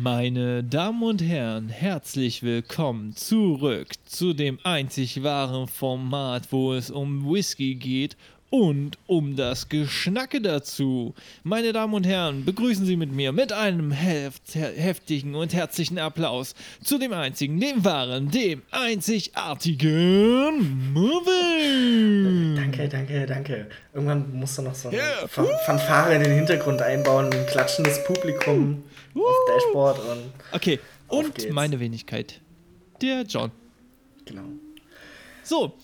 Meine Damen und Herren, herzlich willkommen zurück zu dem einzig wahren Format, wo es um Whisky geht und um das Geschnacke dazu. Meine Damen und Herren, begrüßen Sie mit mir mit einem heft heftigen und herzlichen Applaus zu dem einzigen, dem wahren, dem einzigartigen Movie. Danke, danke, danke. Irgendwann musst du noch so eine yeah. Fanfare in den Hintergrund einbauen, ein klatschendes Publikum uh. auf Dashboard und. Okay, und geht's. meine Wenigkeit, der John. Genau. So,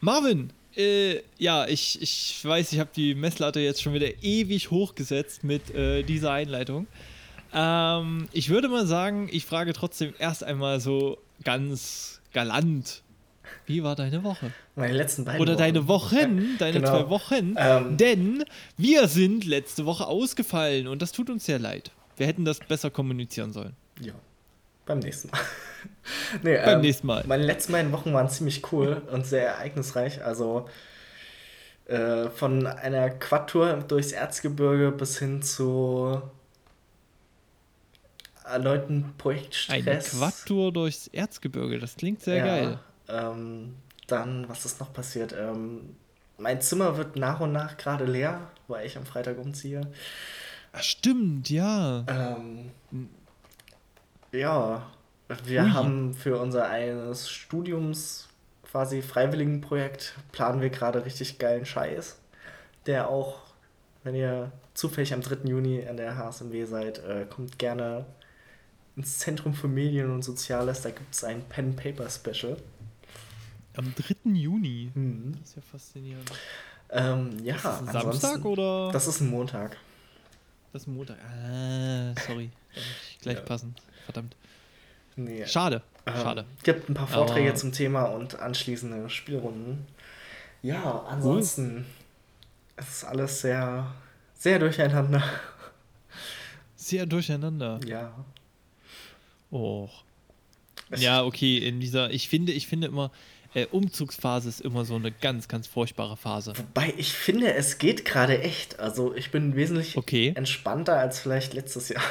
Marvin, äh, ja, ich, ich weiß, ich habe die Messlatte jetzt schon wieder ewig hochgesetzt mit äh, dieser Einleitung. Ähm, ich würde mal sagen, ich frage trotzdem erst einmal so ganz galant. Wie war deine Woche? Meine letzten beiden Oder deine Wochen, deine genau. zwei Wochen. Ähm. Denn wir sind letzte Woche ausgefallen und das tut uns sehr leid. Wir hätten das besser kommunizieren sollen. Ja, beim nächsten Mal. nee, Beim ähm, nächsten Mal. Meine letzten beiden Wochen waren ziemlich cool und sehr ereignisreich. Also äh, von einer Quadtour durchs Erzgebirge bis hin zu erneuten Projektstress. Eine Quadtour durchs Erzgebirge, das klingt sehr ja, geil. Ähm, dann, was ist noch passiert? Ähm, mein Zimmer wird nach und nach gerade leer, weil ich am Freitag umziehe. Ach, stimmt, ja. Ähm, ja, wir Ui. haben für unser eines Studiums quasi Freiwilligenprojekt planen wir gerade richtig geilen Scheiß, der auch, wenn ihr zufällig am 3. Juni an der HSMW seid, äh, kommt gerne ins Zentrum für Medien und Soziales, da gibt es ein Pen-Paper-Special. Am 3. Juni? Mhm. Das ist ja faszinierend. Ähm, ja, ist das ein Samstag oder? Das ist ein Montag. Das ist ein Montag. Ah, sorry. Gleich ja. passen. Verdammt. Nee. Schade. Ähm, Schade. Gibt ein paar Vorträge Aber zum Thema und anschließende Spielrunden. Ja, ansonsten cool. es ist alles sehr, sehr durcheinander. Sehr durcheinander. Ja. Oh. Ja, okay, in dieser, ich finde, ich finde immer, äh, Umzugsphase ist immer so eine ganz, ganz furchtbare Phase. Wobei ich finde, es geht gerade echt. Also ich bin wesentlich okay. entspannter als vielleicht letztes Jahr.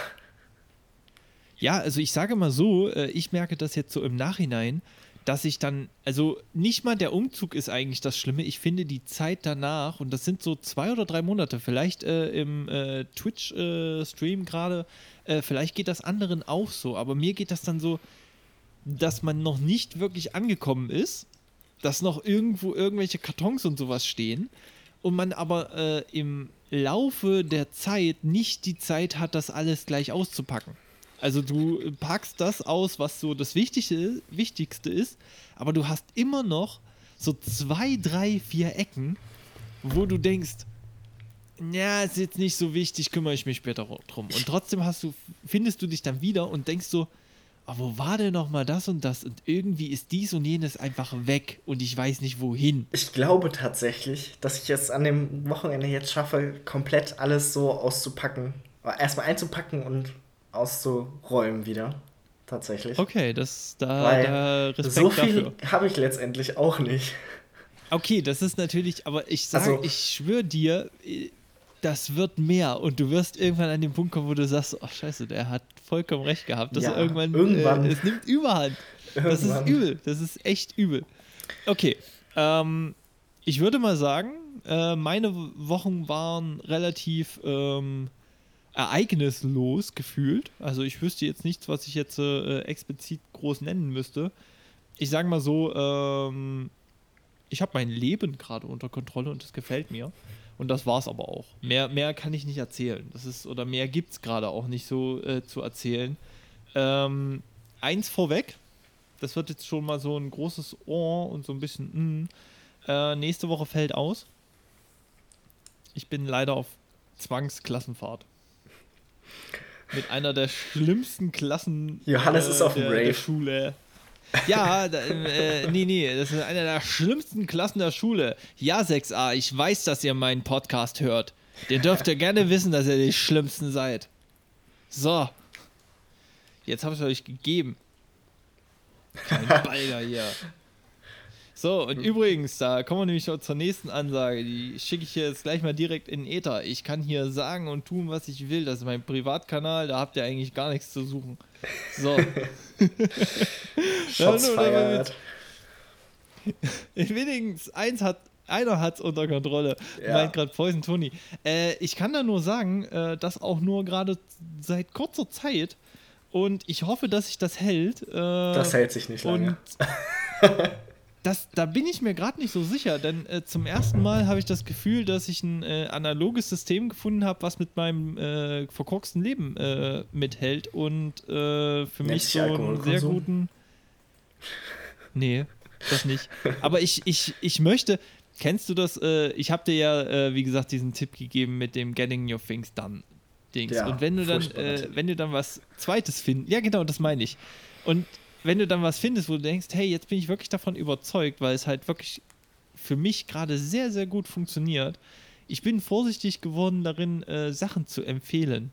Ja, also ich sage mal so, äh, ich merke das jetzt so im Nachhinein, dass ich dann, also nicht mal der Umzug ist eigentlich das Schlimme. Ich finde die Zeit danach, und das sind so zwei oder drei Monate, vielleicht äh, im äh, Twitch-Stream äh, gerade, äh, vielleicht geht das anderen auch so, aber mir geht das dann so, dass man noch nicht wirklich angekommen ist, dass noch irgendwo irgendwelche Kartons und sowas stehen und man aber äh, im Laufe der Zeit nicht die Zeit hat, das alles gleich auszupacken. Also du packst das aus, was so das Wichtigste, Wichtigste ist, aber du hast immer noch so zwei, drei, vier Ecken, wo du denkst, ja, ist jetzt nicht so wichtig, kümmere ich mich später drum. Und trotzdem hast du, findest du dich dann wieder und denkst so, oh, wo war denn noch mal das und das? Und irgendwie ist dies und jenes einfach weg und ich weiß nicht wohin. Ich glaube tatsächlich, dass ich es an dem Wochenende jetzt schaffe, komplett alles so auszupacken. Erstmal einzupacken und auszuräumen wieder. Tatsächlich. Okay, das da, Weil da Respekt so viel habe ich letztendlich auch nicht. Okay, das ist natürlich, aber ich sage, also, ich schwöre dir, das wird mehr und du wirst irgendwann an den Punkt kommen, wo du sagst, ach scheiße, der hat vollkommen recht gehabt. Das ja, irgendwann, irgendwann. Äh, es nimmt Überhand. Irgendwann. Das ist übel, das ist echt übel. Okay, ähm, ich würde mal sagen, äh, meine Wochen waren relativ ähm, ereignislos gefühlt. Also ich wüsste jetzt nichts, was ich jetzt äh, explizit groß nennen müsste. Ich sage mal so, ähm, ich habe mein Leben gerade unter Kontrolle und das gefällt mir. Und das war's aber auch. Mehr, mehr kann ich nicht erzählen. Das ist, oder mehr gibt es gerade auch nicht so äh, zu erzählen. Ähm, eins vorweg, das wird jetzt schon mal so ein großes Ohr und so ein bisschen, mm, äh, nächste Woche fällt aus. Ich bin leider auf Zwangsklassenfahrt. Mit einer der schlimmsten Klassen Johannes äh, ist auf der, der Schule. Ja, da, äh, nee, nee, das ist eine der schlimmsten Klassen der Schule. Ja, 6a, ich weiß, dass ihr meinen Podcast hört. Ihr dürft ja gerne wissen, dass ihr die Schlimmsten seid. So. Jetzt habe ich euch gegeben. Kein Balger hier. So, und übrigens, da kommen wir nämlich schon zur nächsten Ansage. Die schicke ich jetzt gleich mal direkt in den Äther. Ich kann hier sagen und tun, was ich will. Das ist mein Privatkanal, da habt ihr eigentlich gar nichts zu suchen. So. Shots feiert. Wenigstens eins hat, einer hat es unter Kontrolle. Ja. Meint gerade Poison Tony. Äh, ich kann da nur sagen, äh, dass auch nur gerade seit kurzer Zeit und ich hoffe, dass sich das hält. Äh, das hält sich nicht lange. das, da bin ich mir gerade nicht so sicher, denn äh, zum ersten Mal habe ich das Gefühl, dass ich ein äh, analoges System gefunden habe, was mit meinem äh, verkorksten Leben äh, mithält und äh, für Nennt mich so einen sehr guten. Nee, das nicht. Aber ich, ich, ich möchte. Kennst du das? Äh, ich habe dir ja, wie gesagt, diesen Tipp gegeben mit dem Getting Your Things Done. Dings. Ja, und wenn du dann, wenn du dann was Zweites findest, ja genau, das meine ich. Und wenn du dann was findest, wo du denkst, hey, jetzt bin ich wirklich davon überzeugt, weil es halt wirklich für mich gerade sehr, sehr gut funktioniert. Ich bin vorsichtig geworden darin, äh, Sachen zu empfehlen.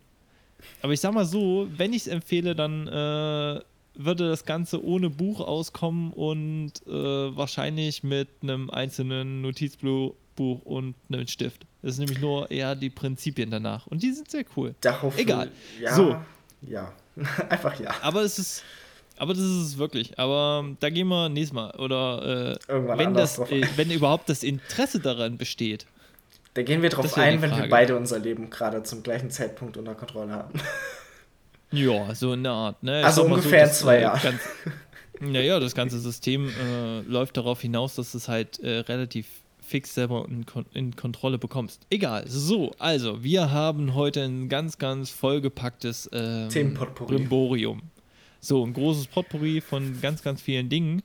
Aber ich sag mal so, wenn ich es empfehle, dann äh, würde das Ganze ohne Buch auskommen und äh, wahrscheinlich mit einem einzelnen Notizbuch und einem Stift. Das ist nämlich nur eher die Prinzipien danach. Und die sind sehr cool. Darauf Egal. Ja, so. ja. Einfach ja. Aber es ist, aber das ist es wirklich. Aber ähm, da gehen wir nächstes Mal. Oder äh, wenn, das, äh, wenn überhaupt das Interesse daran besteht. Da gehen wir drauf ein, wenn wir beide unser Leben gerade zum gleichen Zeitpunkt unter Kontrolle haben. Ja, so in der Art. Ne? Also ungefähr so, in zwei äh, Jahren. Naja, das ganze System äh, läuft darauf hinaus, dass es halt äh, relativ fix selber in, in, Kontrolle bekommst. Egal. So, also, wir haben heute ein ganz, ganz vollgepacktes ähm, Brimborium. So, ein großes Potpourri von ganz, ganz vielen Dingen.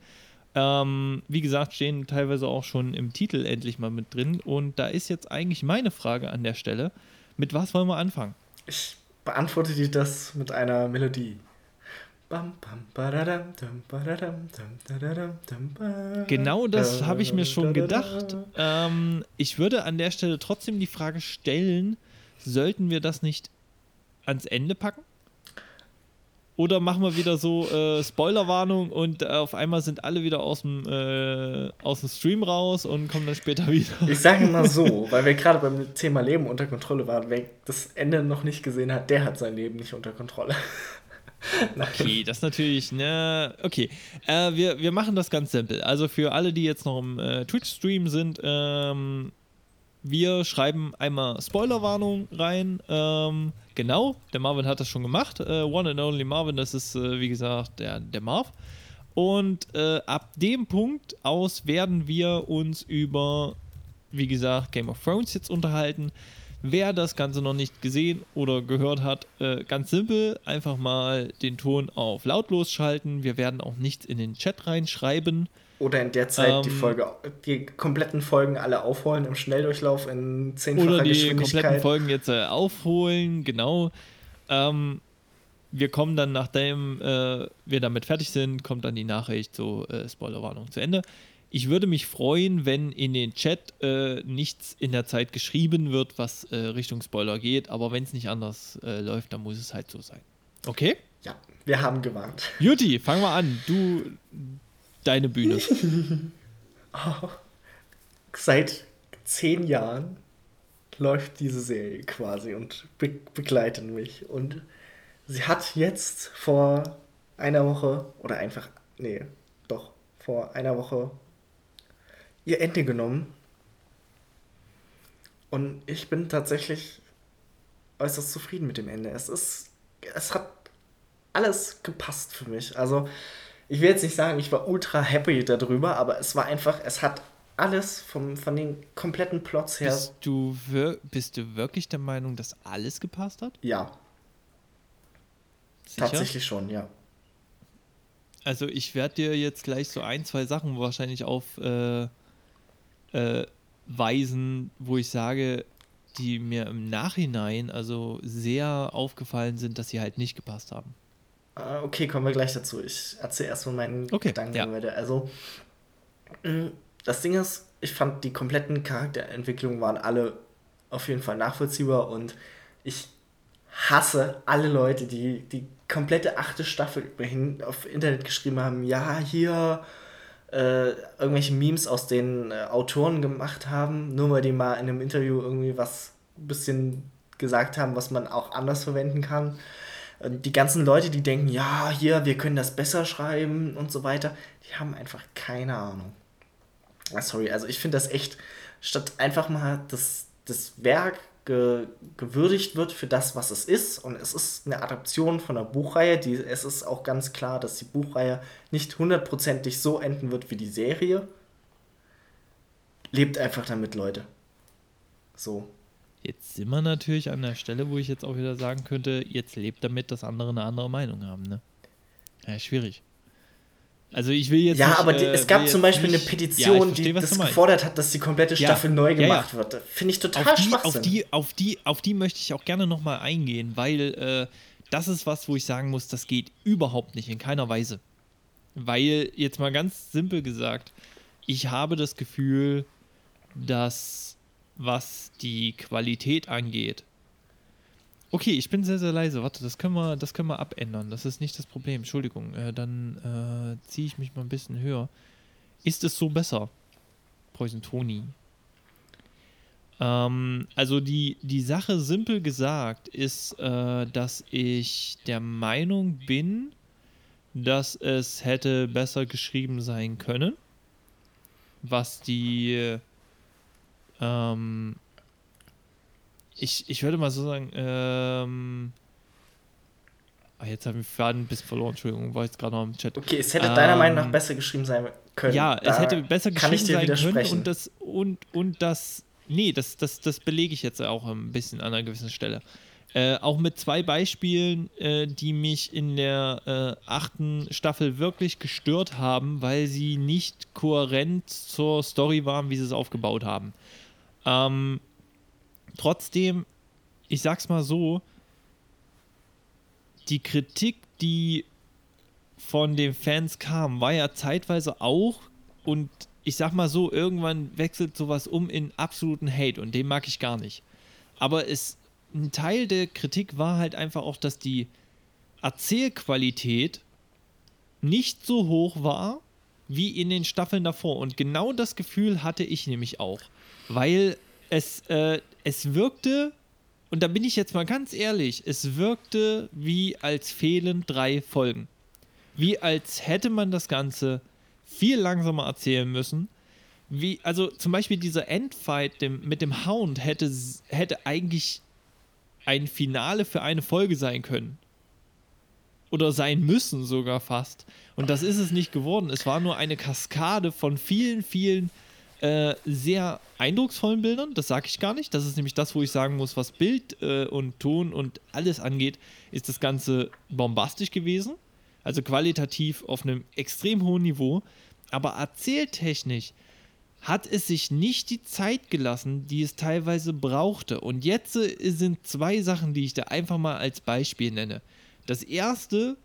Ähm, wie gesagt, stehen teilweise auch schon im Titel endlich mal mit drin. Und da ist jetzt eigentlich meine Frage an der Stelle: Mit was wollen wir anfangen? Ich beantworte dir das mit einer Melodie. Genau das habe ich mir schon gedacht. Ähm, ich würde an der Stelle trotzdem die Frage stellen: Sollten wir das nicht ans Ende packen? Oder machen wir wieder so äh, Spoilerwarnung und äh, auf einmal sind alle wieder aus dem, äh, aus dem Stream raus und kommen dann später wieder. Ich sage mal so, weil wir gerade beim Thema Leben unter Kontrolle waren, wer das Ende noch nicht gesehen hat, der hat sein Leben nicht unter Kontrolle. okay, das natürlich, ne, okay. Äh, wir, wir machen das ganz simpel. Also für alle, die jetzt noch im äh, Twitch-Stream sind, ähm, wir schreiben einmal Spoilerwarnung rein. Ähm, genau, der Marvin hat das schon gemacht. Äh, One and Only Marvin, das ist äh, wie gesagt der, der Marv. Und äh, ab dem Punkt aus werden wir uns über, wie gesagt, Game of Thrones jetzt unterhalten. Wer das Ganze noch nicht gesehen oder gehört hat, äh, ganz simpel, einfach mal den Ton auf lautlos schalten. Wir werden auch nichts in den Chat reinschreiben. Oder in der Zeit ähm, die Folge, die kompletten Folgen alle aufholen im Schnelldurchlauf in zehnfacher oder die Geschwindigkeit. kompletten Folgen jetzt äh, aufholen, genau. Ähm, wir kommen dann, nachdem äh, wir damit fertig sind, kommt dann die Nachricht, so äh, Spoilerwarnung zu Ende. Ich würde mich freuen, wenn in den Chat äh, nichts in der Zeit geschrieben wird, was äh, Richtung Spoiler geht, aber wenn es nicht anders äh, läuft, dann muss es halt so sein. Okay? Ja, wir haben gewarnt. Juti, fang mal an. Du, deine Bühne. oh, seit zehn Jahren läuft diese Serie quasi und be begleitet mich. Und sie hat jetzt vor einer Woche, oder einfach, nee, doch, vor einer Woche ihr Ende genommen. Und ich bin tatsächlich äußerst zufrieden mit dem Ende. Es ist, es hat alles gepasst für mich. Also, ich will jetzt nicht sagen, ich war ultra happy darüber, aber es war einfach, es hat alles vom, von den kompletten Plots her. Bist du, bist du wirklich der Meinung, dass alles gepasst hat? Ja. Sicher? Tatsächlich schon, ja. Also ich werde dir jetzt gleich so ein, zwei Sachen wahrscheinlich aufweisen, äh, äh, wo ich sage, die mir im Nachhinein also sehr aufgefallen sind, dass sie halt nicht gepasst haben. Ah, okay, kommen wir gleich dazu. Ich erzähle erstmal meinen okay, Gedanken ja. weiter. Also, mm, das Ding ist, ich fand die kompletten Charakterentwicklungen waren alle auf jeden Fall nachvollziehbar und ich hasse alle Leute, die die komplette achte Staffel überhin auf Internet geschrieben haben, ja, hier äh, irgendwelche Memes aus den äh, Autoren gemacht haben, nur weil die mal in einem Interview irgendwie was ein bisschen gesagt haben, was man auch anders verwenden kann. Die ganzen Leute, die denken, ja, hier, wir können das besser schreiben und so weiter, die haben einfach keine Ahnung. Ah, sorry, also ich finde das echt, statt einfach mal das, das Werk ge, gewürdigt wird für das, was es ist. Und es ist eine Adaption von einer Buchreihe. Die, es ist auch ganz klar, dass die Buchreihe nicht hundertprozentig so enden wird wie die Serie. Lebt einfach damit, Leute. So. Jetzt sind wir natürlich an der Stelle, wo ich jetzt auch wieder sagen könnte, jetzt lebt damit, dass andere eine andere Meinung haben, ne? Ja, schwierig. Also ich will jetzt. Ja, nicht, aber die, es gab zum Beispiel nicht, eine Petition, ja, verstehe, die das gefordert hat, dass die komplette Staffel ja, neu gemacht ja, wird. Finde ich total auf die, auf die, auf die, auf die möchte ich auch gerne nochmal eingehen, weil äh, das ist was, wo ich sagen muss, das geht überhaupt nicht, in keiner Weise. Weil, jetzt mal ganz simpel gesagt, ich habe das Gefühl, dass was die Qualität angeht, Okay, ich bin sehr, sehr leise. Warte, das können wir, das können wir abändern. Das ist nicht das Problem. Entschuldigung. Äh, dann äh, ziehe ich mich mal ein bisschen höher. Ist es so besser? Poison Tony. Ähm, also die, die Sache simpel gesagt ist, äh, dass ich der Meinung bin, dass es hätte besser geschrieben sein können. Was die ähm, ich, ich würde mal so sagen, ähm, ah, jetzt habe ich den Faden ein bisschen verloren, Entschuldigung, war jetzt gerade noch im Chat. Okay, es hätte ähm, deiner Meinung nach ähm, besser geschrieben sein können. Ja, da es hätte besser geschrieben sein können und das, und, und das, nee, das, das, das belege ich jetzt auch ein bisschen an einer gewissen Stelle. Äh, auch mit zwei Beispielen, äh, die mich in der äh, achten Staffel wirklich gestört haben, weil sie nicht kohärent zur Story waren, wie sie es aufgebaut haben. Ähm, trotzdem, ich sag's mal so, die Kritik, die von den Fans kam, war ja zeitweise auch und ich sag mal so, irgendwann wechselt sowas um in absoluten Hate und den mag ich gar nicht. Aber es, ein Teil der Kritik war halt einfach auch, dass die Erzählqualität nicht so hoch war wie in den Staffeln davor. Und genau das Gefühl hatte ich nämlich auch. Weil es, äh, es wirkte, und da bin ich jetzt mal ganz ehrlich, es wirkte wie als fehlen drei Folgen. Wie als hätte man das Ganze viel langsamer erzählen müssen. Wie, also zum Beispiel dieser Endfight dem, mit dem Hound hätte, hätte eigentlich ein Finale für eine Folge sein können. Oder sein müssen sogar fast. Und das ist es nicht geworden. Es war nur eine Kaskade von vielen, vielen äh, sehr eindrucksvollen Bildern, das sage ich gar nicht. Das ist nämlich das, wo ich sagen muss, was Bild äh, und Ton und alles angeht, ist das Ganze bombastisch gewesen. Also qualitativ auf einem extrem hohen Niveau. Aber erzähltechnisch hat es sich nicht die Zeit gelassen, die es teilweise brauchte. Und jetzt sind zwei Sachen, die ich da einfach mal als Beispiel nenne. Das erste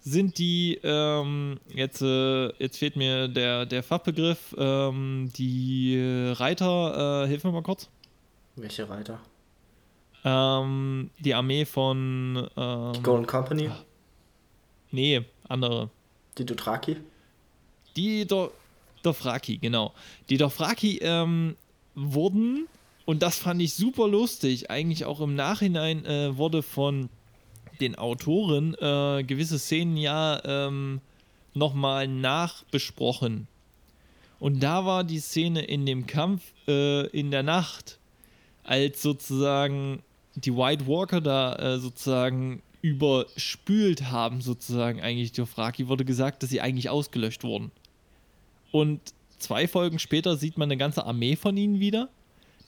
sind die, ähm, jetzt, äh, jetzt fehlt mir der, der Fachbegriff, ähm, die Reiter, äh, hilf mir mal kurz. Welche Reiter? Ähm, die Armee von. Ähm, die Golden Company? Nee, andere. Die Dothraki? Die Do Dothraki, genau. Die Dothraki ähm, wurden, und das fand ich super lustig, eigentlich auch im Nachhinein äh, wurde von den Autoren äh, gewisse Szenen ja ähm, nochmal nachbesprochen. Und da war die Szene in dem Kampf äh, in der Nacht, als sozusagen die White Walker da äh, sozusagen überspült haben, sozusagen eigentlich Dothraki, wurde gesagt, dass sie eigentlich ausgelöscht wurden. Und zwei Folgen später sieht man eine ganze Armee von ihnen wieder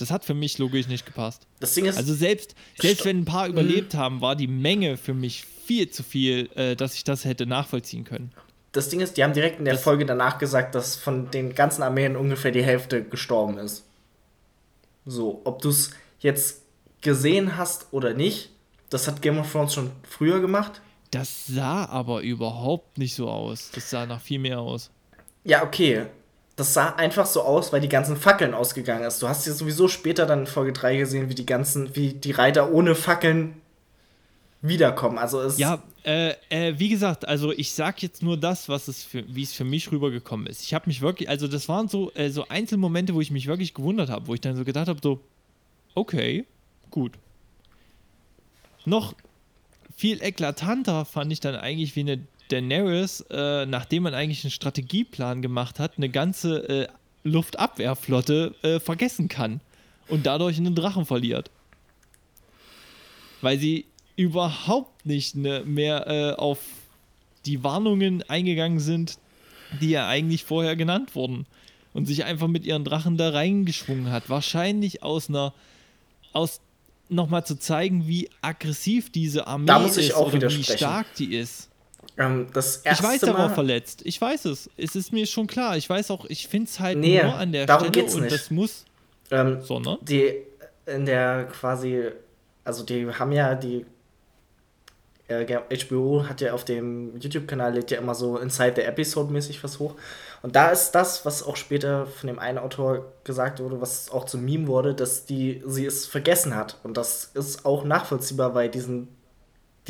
das hat für mich logisch nicht gepasst. Das Ding ist. Also selbst, selbst wenn ein paar mhm. überlebt haben, war die Menge für mich viel zu viel, äh, dass ich das hätte nachvollziehen können. Das Ding ist, die haben direkt in der das Folge danach gesagt, dass von den ganzen Armeen ungefähr die Hälfte gestorben ist. So, ob du es jetzt gesehen hast oder nicht, das hat Game of Thrones schon früher gemacht. Das sah aber überhaupt nicht so aus. Das sah nach viel mehr aus. Ja, okay das sah einfach so aus, weil die ganzen Fackeln ausgegangen ist. Du hast ja sowieso später dann in Folge 3 gesehen, wie die ganzen, wie die Reiter ohne Fackeln wiederkommen. Also es ja, Äh, äh, wie gesagt, also ich sag jetzt nur das, was es für, wie es für mich rübergekommen ist. Ich habe mich wirklich, also das waren so, äh, so Einzelmomente, wo ich mich wirklich gewundert habe, wo ich dann so gedacht habe, so, okay, gut. Noch viel eklatanter fand ich dann eigentlich, wie eine Daenerys, äh, nachdem man eigentlich einen Strategieplan gemacht hat, eine ganze äh, Luftabwehrflotte äh, vergessen kann und dadurch einen Drachen verliert. Weil sie überhaupt nicht ne, mehr äh, auf die Warnungen eingegangen sind, die ja eigentlich vorher genannt wurden. Und sich einfach mit ihren Drachen da reingeschwungen hat. Wahrscheinlich aus einer, aus nochmal zu zeigen, wie aggressiv diese Armee ist oder wie stark die ist. Ähm, das ich weiß, er war verletzt. Ich weiß es. Es ist mir schon klar. Ich weiß auch, ich finde es halt Nee, nur an der darum Stelle geht's und nicht. das muss. Ähm, Sondern? Die in der quasi, also die haben ja die äh, HBO hat ja auf dem YouTube-Kanal legt ja immer so Inside the Episode mäßig was hoch. Und da ist das, was auch später von dem einen Autor gesagt wurde, was auch zum Meme wurde, dass die sie es vergessen hat. Und das ist auch nachvollziehbar, weil diesen,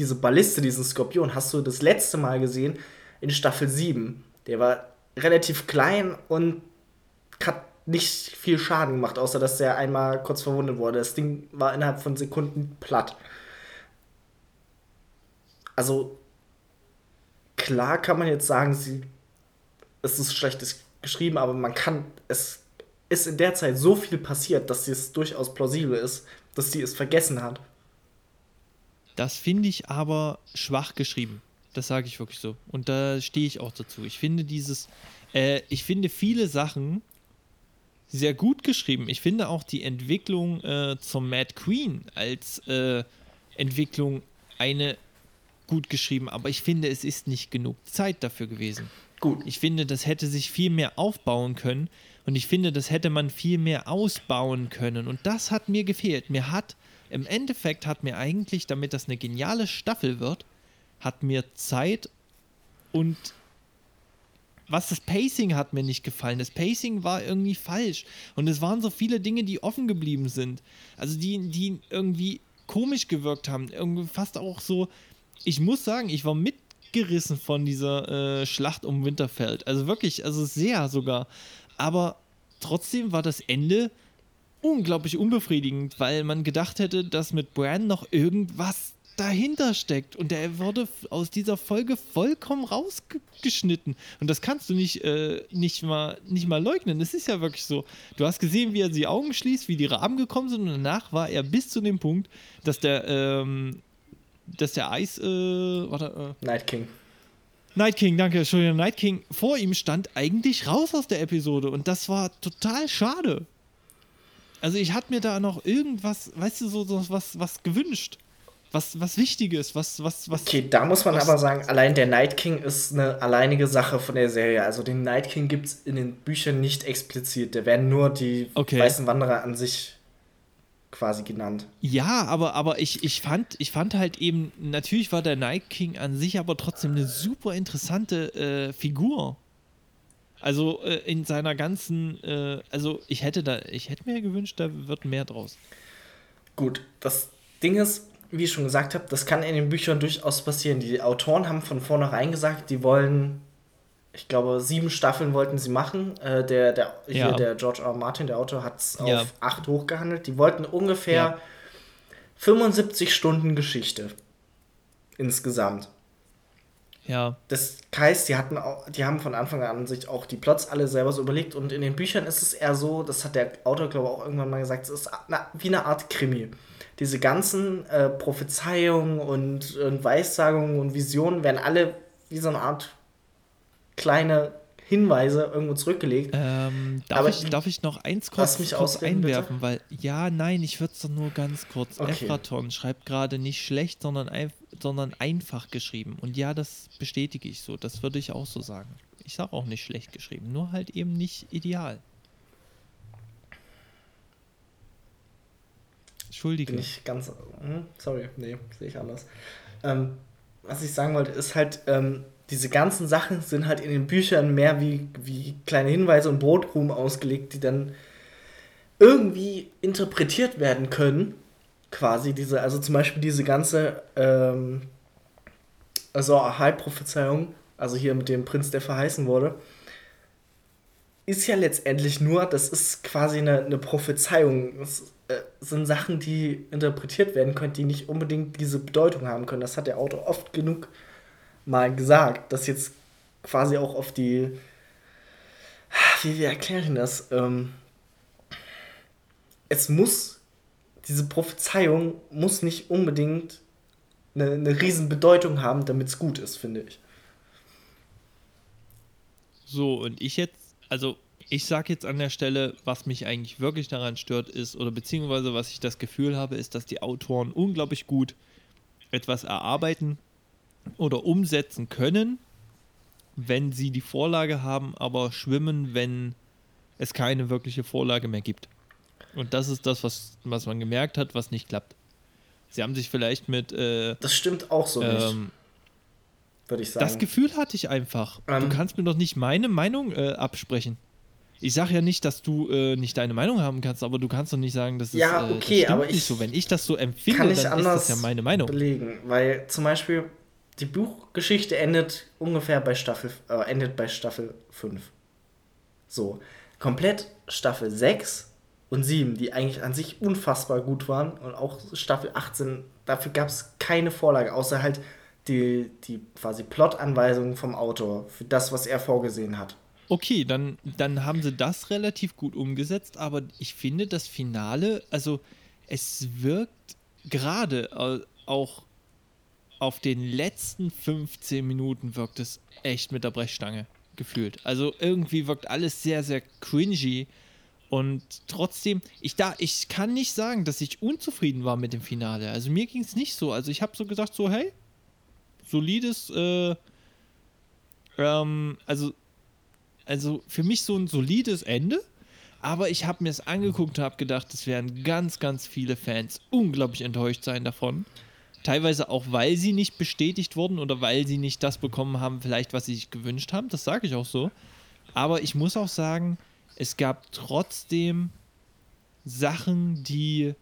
diese Balliste, diesen Skorpion, hast du das letzte Mal gesehen in Staffel 7. Der war relativ klein und hat nicht viel Schaden gemacht, außer dass der einmal kurz verwundet wurde. Das Ding war innerhalb von Sekunden platt. Also, klar kann man jetzt sagen, sie, es ist schlecht geschrieben, aber man kann, es ist in der Zeit so viel passiert, dass es durchaus plausibel ist, dass sie es vergessen hat. Das finde ich aber schwach geschrieben. Das sage ich wirklich so. Und da stehe ich auch dazu. Ich finde dieses, äh, ich finde viele Sachen sehr gut geschrieben. Ich finde auch die Entwicklung äh, zum Mad Queen als äh, Entwicklung eine gut geschrieben, aber ich finde, es ist nicht genug Zeit dafür gewesen. Gut. Ich finde, das hätte sich viel mehr aufbauen können und ich finde, das hätte man viel mehr ausbauen können und das hat mir gefehlt. Mir hat, im Endeffekt hat mir eigentlich, damit das eine geniale Staffel wird, hat mir Zeit und was das Pacing hat mir nicht gefallen. Das Pacing war irgendwie falsch. Und es waren so viele Dinge, die offen geblieben sind. Also die, die irgendwie komisch gewirkt haben. Irgendwie fast auch so. Ich muss sagen, ich war mitgerissen von dieser äh, Schlacht um Winterfeld. Also wirklich, also sehr sogar. Aber trotzdem war das Ende unglaublich unbefriedigend, weil man gedacht hätte, dass mit Bran noch irgendwas dahinter steckt und der wurde aus dieser Folge vollkommen rausgeschnitten und das kannst du nicht, äh, nicht, mal, nicht mal leugnen, es ist ja wirklich so. Du hast gesehen, wie er die Augen schließt, wie die Raben gekommen sind und danach war er bis zu dem Punkt, dass der, ähm, dass der Eis, äh, warte, äh, Night King. Night King, danke, Entschuldigung, Night King vor ihm stand eigentlich raus aus der Episode und das war total schade. Also ich hatte mir da noch irgendwas, weißt du, so, so was, was gewünscht was, was Wichtiges, was, was, was. Okay, da muss man aber sagen, allein der Night King ist eine alleinige Sache von der Serie. Also den Night King gibt es in den Büchern nicht explizit. Da werden nur die okay. weißen Wanderer an sich quasi genannt. Ja, aber, aber ich, ich, fand, ich fand halt eben, natürlich war der Night King an sich aber trotzdem eine super interessante äh, Figur. Also äh, in seiner ganzen, äh, also ich hätte da, ich hätte mir gewünscht, da wird mehr draus. Gut, das Ding ist, wie ich schon gesagt habe, das kann in den Büchern durchaus passieren. Die Autoren haben von vornherein gesagt, die wollen, ich glaube, sieben Staffeln wollten sie machen. Äh, der, der, ja. hier, der George R. Martin, der Autor, hat es ja. auf acht hochgehandelt. Die wollten ungefähr ja. 75 Stunden Geschichte insgesamt. Ja. Das heißt, die hatten auch, die haben von Anfang an sich auch die Plots alle selber so überlegt und in den Büchern ist es eher so, das hat der Autor, glaube ich, auch irgendwann mal gesagt, es ist wie eine Art Krimi diese ganzen äh, Prophezeiungen und, und Weissagungen und Visionen werden alle wie so eine Art kleine Hinweise irgendwo zurückgelegt. Ähm, darf, ich, darf ich noch eins kurz, mich kurz ausreden, einwerfen? bitte? Weil, ja, nein, ich würde es doch nur ganz kurz. Okay. Efraton schreibt gerade nicht schlecht, sondern, ein, sondern einfach geschrieben. Und ja, das bestätige ich so. Das würde ich auch so sagen. Ich sage auch nicht schlecht geschrieben, nur halt eben nicht ideal. Entschuldige. Bin ich ganz. Hm, sorry, nee, sehe ich anders. Ähm, was ich sagen wollte, ist halt, ähm, diese ganzen Sachen sind halt in den Büchern mehr wie, wie kleine Hinweise und Brotkrumen ausgelegt, die dann irgendwie interpretiert werden können. Quasi diese, also zum Beispiel diese ganze, ähm, also High-Prophezeiung, also hier mit dem Prinz, der verheißen wurde, ist ja letztendlich nur, das ist quasi eine, eine Prophezeiung. Das äh, sind Sachen, die interpretiert werden können, die nicht unbedingt diese Bedeutung haben können. Das hat der Autor oft genug mal gesagt, dass jetzt quasi auch auf die, wie wir erklären das, ähm, es muss, diese Prophezeiung muss nicht unbedingt eine, eine riesen Bedeutung haben, damit es gut ist, finde ich. So, und ich jetzt also ich sage jetzt an der Stelle, was mich eigentlich wirklich daran stört ist, oder beziehungsweise was ich das Gefühl habe, ist, dass die Autoren unglaublich gut etwas erarbeiten oder umsetzen können, wenn sie die Vorlage haben, aber schwimmen, wenn es keine wirkliche Vorlage mehr gibt. Und das ist das, was, was man gemerkt hat, was nicht klappt. Sie haben sich vielleicht mit. Äh, das stimmt auch so ähm, nicht würde ich sagen. Das Gefühl hatte ich einfach. Ähm, du kannst mir doch nicht meine Meinung äh, absprechen. Ich sage ja nicht, dass du äh, nicht deine Meinung haben kannst, aber du kannst doch nicht sagen, dass es ja, okay, das aber ich nicht so. Wenn ich das so empfinde, kann ich dann anders ist das ja meine Meinung. belegen, weil zum Beispiel die Buchgeschichte endet ungefähr bei Staffel äh, endet bei Staffel 5. So, komplett Staffel 6 und 7, die eigentlich an sich unfassbar gut waren und auch Staffel 18, dafür gab es keine Vorlage, außer halt die, die quasi Plot-Anweisungen vom Autor für das, was er vorgesehen hat. Okay, dann, dann haben sie das relativ gut umgesetzt, aber ich finde das Finale, also es wirkt gerade auch auf den letzten 15 Minuten wirkt es echt mit der Brechstange gefühlt. Also irgendwie wirkt alles sehr, sehr cringy. Und trotzdem, ich, da, ich kann nicht sagen, dass ich unzufrieden war mit dem Finale. Also mir ging es nicht so. Also ich habe so gesagt, so, hey, solides, äh, ähm, also, also für mich so ein solides Ende. Aber ich habe mir es angeguckt und habe gedacht, es werden ganz, ganz viele Fans unglaublich enttäuscht sein davon. Teilweise auch, weil sie nicht bestätigt wurden oder weil sie nicht das bekommen haben, vielleicht was sie sich gewünscht haben. Das sage ich auch so. Aber ich muss auch sagen, es gab trotzdem Sachen, die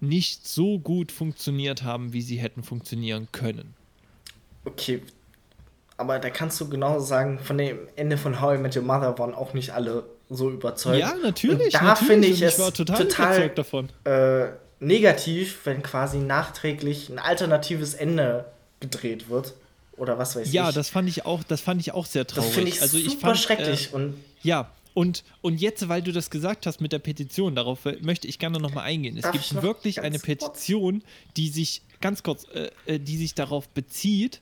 nicht so gut funktioniert haben, wie sie hätten funktionieren können. Okay, aber da kannst du genau sagen, von dem Ende von How I Met Your Mother waren auch nicht alle so überzeugt. Ja, natürlich. Und da finde ich, ich es total, total davon. Äh, negativ, wenn quasi nachträglich ein alternatives Ende gedreht wird oder was weiß ja, ich. Ja, das fand ich auch, das fand ich auch sehr traurig. Das finde ich also super ich fand, schrecklich äh, und ja. Und, und jetzt, weil du das gesagt hast mit der Petition, darauf äh, möchte ich gerne nochmal eingehen. Es gibt wirklich eine Petition, die sich, ganz kurz, äh, äh, die sich darauf bezieht,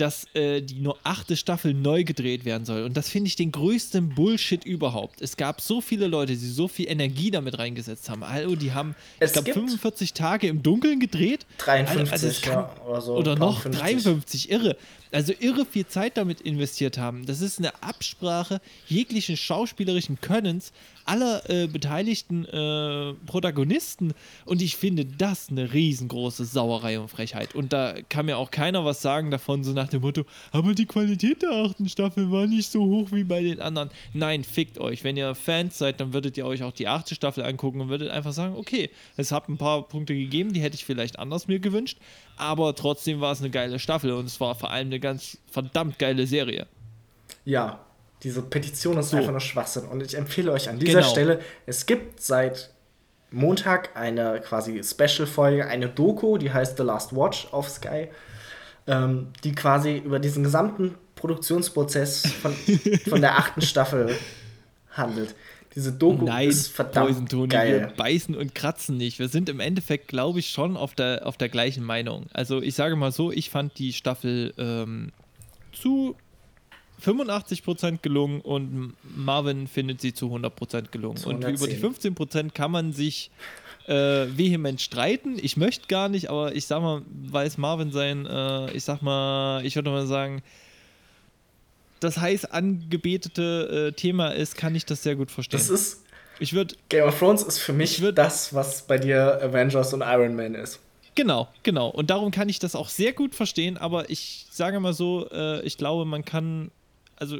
dass äh, die nur achte Staffel neu gedreht werden soll. Und das finde ich den größten Bullshit überhaupt. Es gab so viele Leute, die so viel Energie damit reingesetzt haben. Also, die haben, es ich glaube, 45 Tage im Dunkeln gedreht. 53 also, kann, ja, oder so. Oder noch 50. 53, irre. Also irre viel Zeit damit investiert haben. Das ist eine Absprache jeglichen schauspielerischen Könnens aller äh, beteiligten äh, Protagonisten. Und ich finde das eine riesengroße Sauerei und Frechheit. Und da kann mir auch keiner was sagen davon, so nach dem Motto, aber die Qualität der achten Staffel war nicht so hoch wie bei den anderen. Nein, fickt euch. Wenn ihr Fans seid, dann würdet ihr euch auch die achte Staffel angucken und würdet einfach sagen, okay, es hat ein paar Punkte gegeben, die hätte ich vielleicht anders mir gewünscht, aber trotzdem war es eine geile Staffel und es war vor allem eine ganz verdammt geile Serie. Ja, diese Petition ist so. einfach nur Schwachsinn. Und ich empfehle euch an dieser genau. Stelle, es gibt seit Montag eine quasi Special-Folge, eine Doku, die heißt The Last Watch auf Sky, ähm, die quasi über diesen gesamten Produktionsprozess von, von der achten Staffel handelt. Diese Doku Nein, ist verdammt Poison Tony, geil. Wir beißen und kratzen nicht. Wir sind im Endeffekt, glaube ich, schon auf der, auf der gleichen Meinung. Also ich sage mal so, ich fand die Staffel ähm, zu 85% gelungen und Marvin findet sie zu 100% gelungen. Und über die 15% kann man sich äh, vehement streiten. Ich möchte gar nicht, aber ich sag mal, weiß Marvin sein, äh, ich sag mal, ich würde mal sagen, das heiß angebetete äh, Thema ist, kann ich das sehr gut verstehen. Das ist. Ich würde. Game of Thrones ist für mich würd, das, was bei dir Avengers und Iron Man ist. Genau, genau. Und darum kann ich das auch sehr gut verstehen, aber ich sage mal so, äh, ich glaube, man kann, also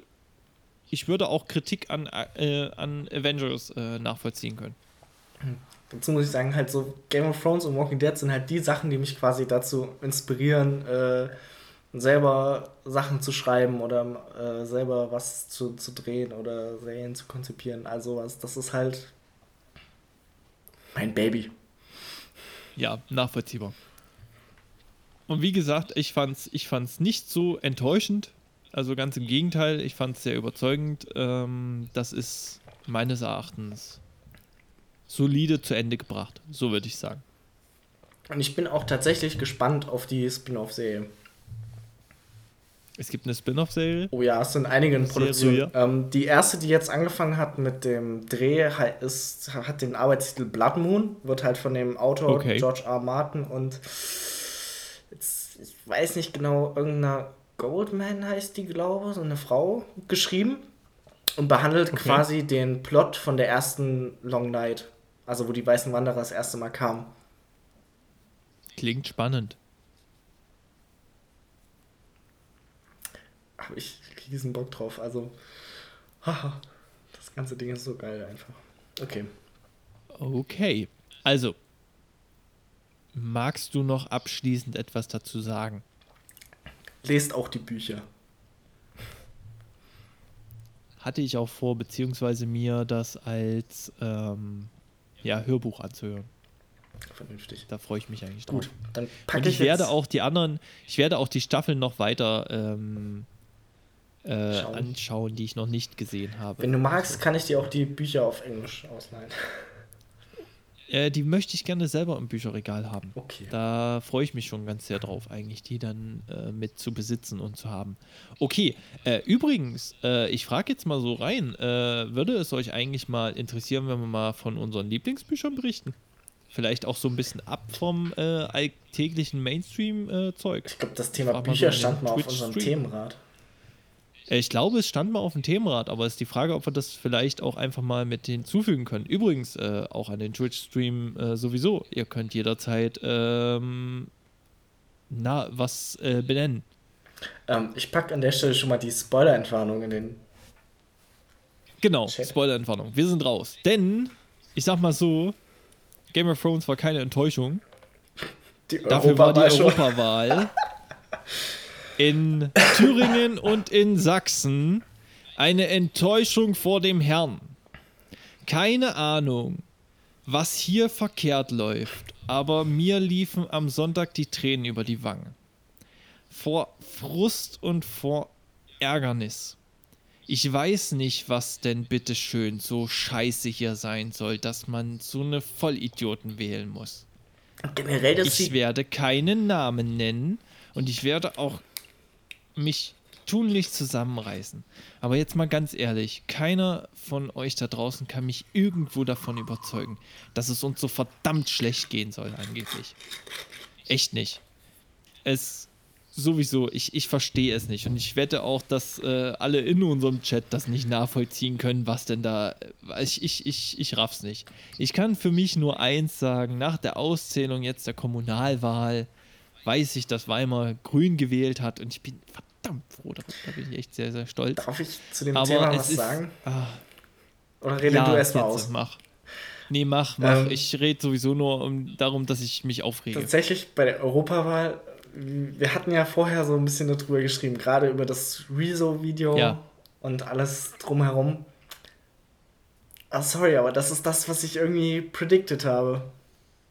ich würde auch Kritik an, äh, an Avengers äh, nachvollziehen können. Dazu muss ich sagen, halt so Game of Thrones und Walking Dead sind halt die Sachen, die mich quasi dazu inspirieren, äh, selber Sachen zu schreiben oder äh, selber was zu, zu drehen oder Serien zu konzipieren. Also was, das ist halt mein Baby. Ja, nachvollziehbar. Und wie gesagt, ich fand's, ich fand's nicht so enttäuschend. Also ganz im Gegenteil, ich fand es sehr überzeugend. Ähm, das ist meines Erachtens solide zu Ende gebracht, so würde ich sagen. Und ich bin auch tatsächlich gespannt auf die Spin-off-Serie. Es gibt eine Spin-off-Serie? Oh ja, es sind einige in Produktion. Ja. Ähm, die erste, die jetzt angefangen hat mit dem Dreh, ist, hat den Arbeitstitel Blood Moon, wird halt von dem Autor okay. George R. Martin und jetzt, ich weiß nicht genau, irgendeiner Goldman heißt die, glaube ich, so eine Frau, geschrieben und behandelt okay. quasi den Plot von der ersten Long Night, also wo die Weißen Wanderer das erste Mal kamen. Klingt spannend. Habe ich riesen Bock drauf. Also, haha, das ganze Ding ist so geil einfach. Okay. Okay. Also, magst du noch abschließend etwas dazu sagen? Lest auch die Bücher. Hatte ich auch vor, beziehungsweise mir das als ähm, ja, Hörbuch anzuhören. Vernünftig. Da freue ich mich eigentlich drauf. Gut, dann packe ich, ich werde auch die anderen, ich werde auch die Staffeln noch weiter ähm, äh, anschauen, die ich noch nicht gesehen habe. Wenn du magst, kann ich dir auch die Bücher auf Englisch ausleihen. Äh, die möchte ich gerne selber im Bücherregal haben. Okay. Da freue ich mich schon ganz sehr drauf, eigentlich, die dann äh, mit zu besitzen und zu haben. Okay, äh, übrigens, äh, ich frage jetzt mal so rein, äh, würde es euch eigentlich mal interessieren, wenn wir mal von unseren Lieblingsbüchern berichten? Vielleicht auch so ein bisschen ab vom äh, alltäglichen Mainstream-Zeug. ich glaube, das Thema Bücher stand mal auf unserem Themenrat. Ich glaube, es stand mal auf dem Themenrad, aber es ist die Frage, ob wir das vielleicht auch einfach mal mit hinzufügen können. Übrigens, äh, auch an den Twitch-Stream äh, sowieso. Ihr könnt jederzeit ähm, na, was äh, benennen. Ähm, ich packe an der Stelle schon mal die Spoiler-Entwarnung in den. Genau, Spoiler-Entwarnung. Wir sind raus. Denn, ich sag mal so, Game of Thrones war keine Enttäuschung. Die Dafür war die Europawahl. in Thüringen und in Sachsen eine Enttäuschung vor dem Herrn. Keine Ahnung, was hier verkehrt läuft, aber mir liefen am Sonntag die Tränen über die Wangen. Vor Frust und vor Ärgernis. Ich weiß nicht, was denn bitteschön so scheiße hier sein soll, dass man so eine Vollidioten wählen muss. Generell ich werde keinen Namen nennen und ich werde auch mich tunlich zusammenreißen. Aber jetzt mal ganz ehrlich, keiner von euch da draußen kann mich irgendwo davon überzeugen, dass es uns so verdammt schlecht gehen soll, angeblich. Echt nicht. Es sowieso, ich, ich verstehe es nicht. Und ich wette auch, dass äh, alle in unserem Chat das nicht nachvollziehen können, was denn da. Ich, ich, ich, ich raff's nicht. Ich kann für mich nur eins sagen: nach der Auszählung jetzt der Kommunalwahl weiß ich, dass Weimar grün gewählt hat und ich bin verdammt froh darüber. Da bin ich echt sehr, sehr stolz. Darf ich zu dem Aber Thema was ist, sagen? Ah, Oder rede ja, du erstmal aus? Mach. Nee, mach, mach. Ähm, ich rede sowieso nur um, darum, dass ich mich aufrege. Tatsächlich bei der Europawahl, wir hatten ja vorher so ein bisschen darüber geschrieben, gerade über das Rezo-Video ja. und alles drumherum. Ah, sorry, aber das ist das, was ich irgendwie predicted habe.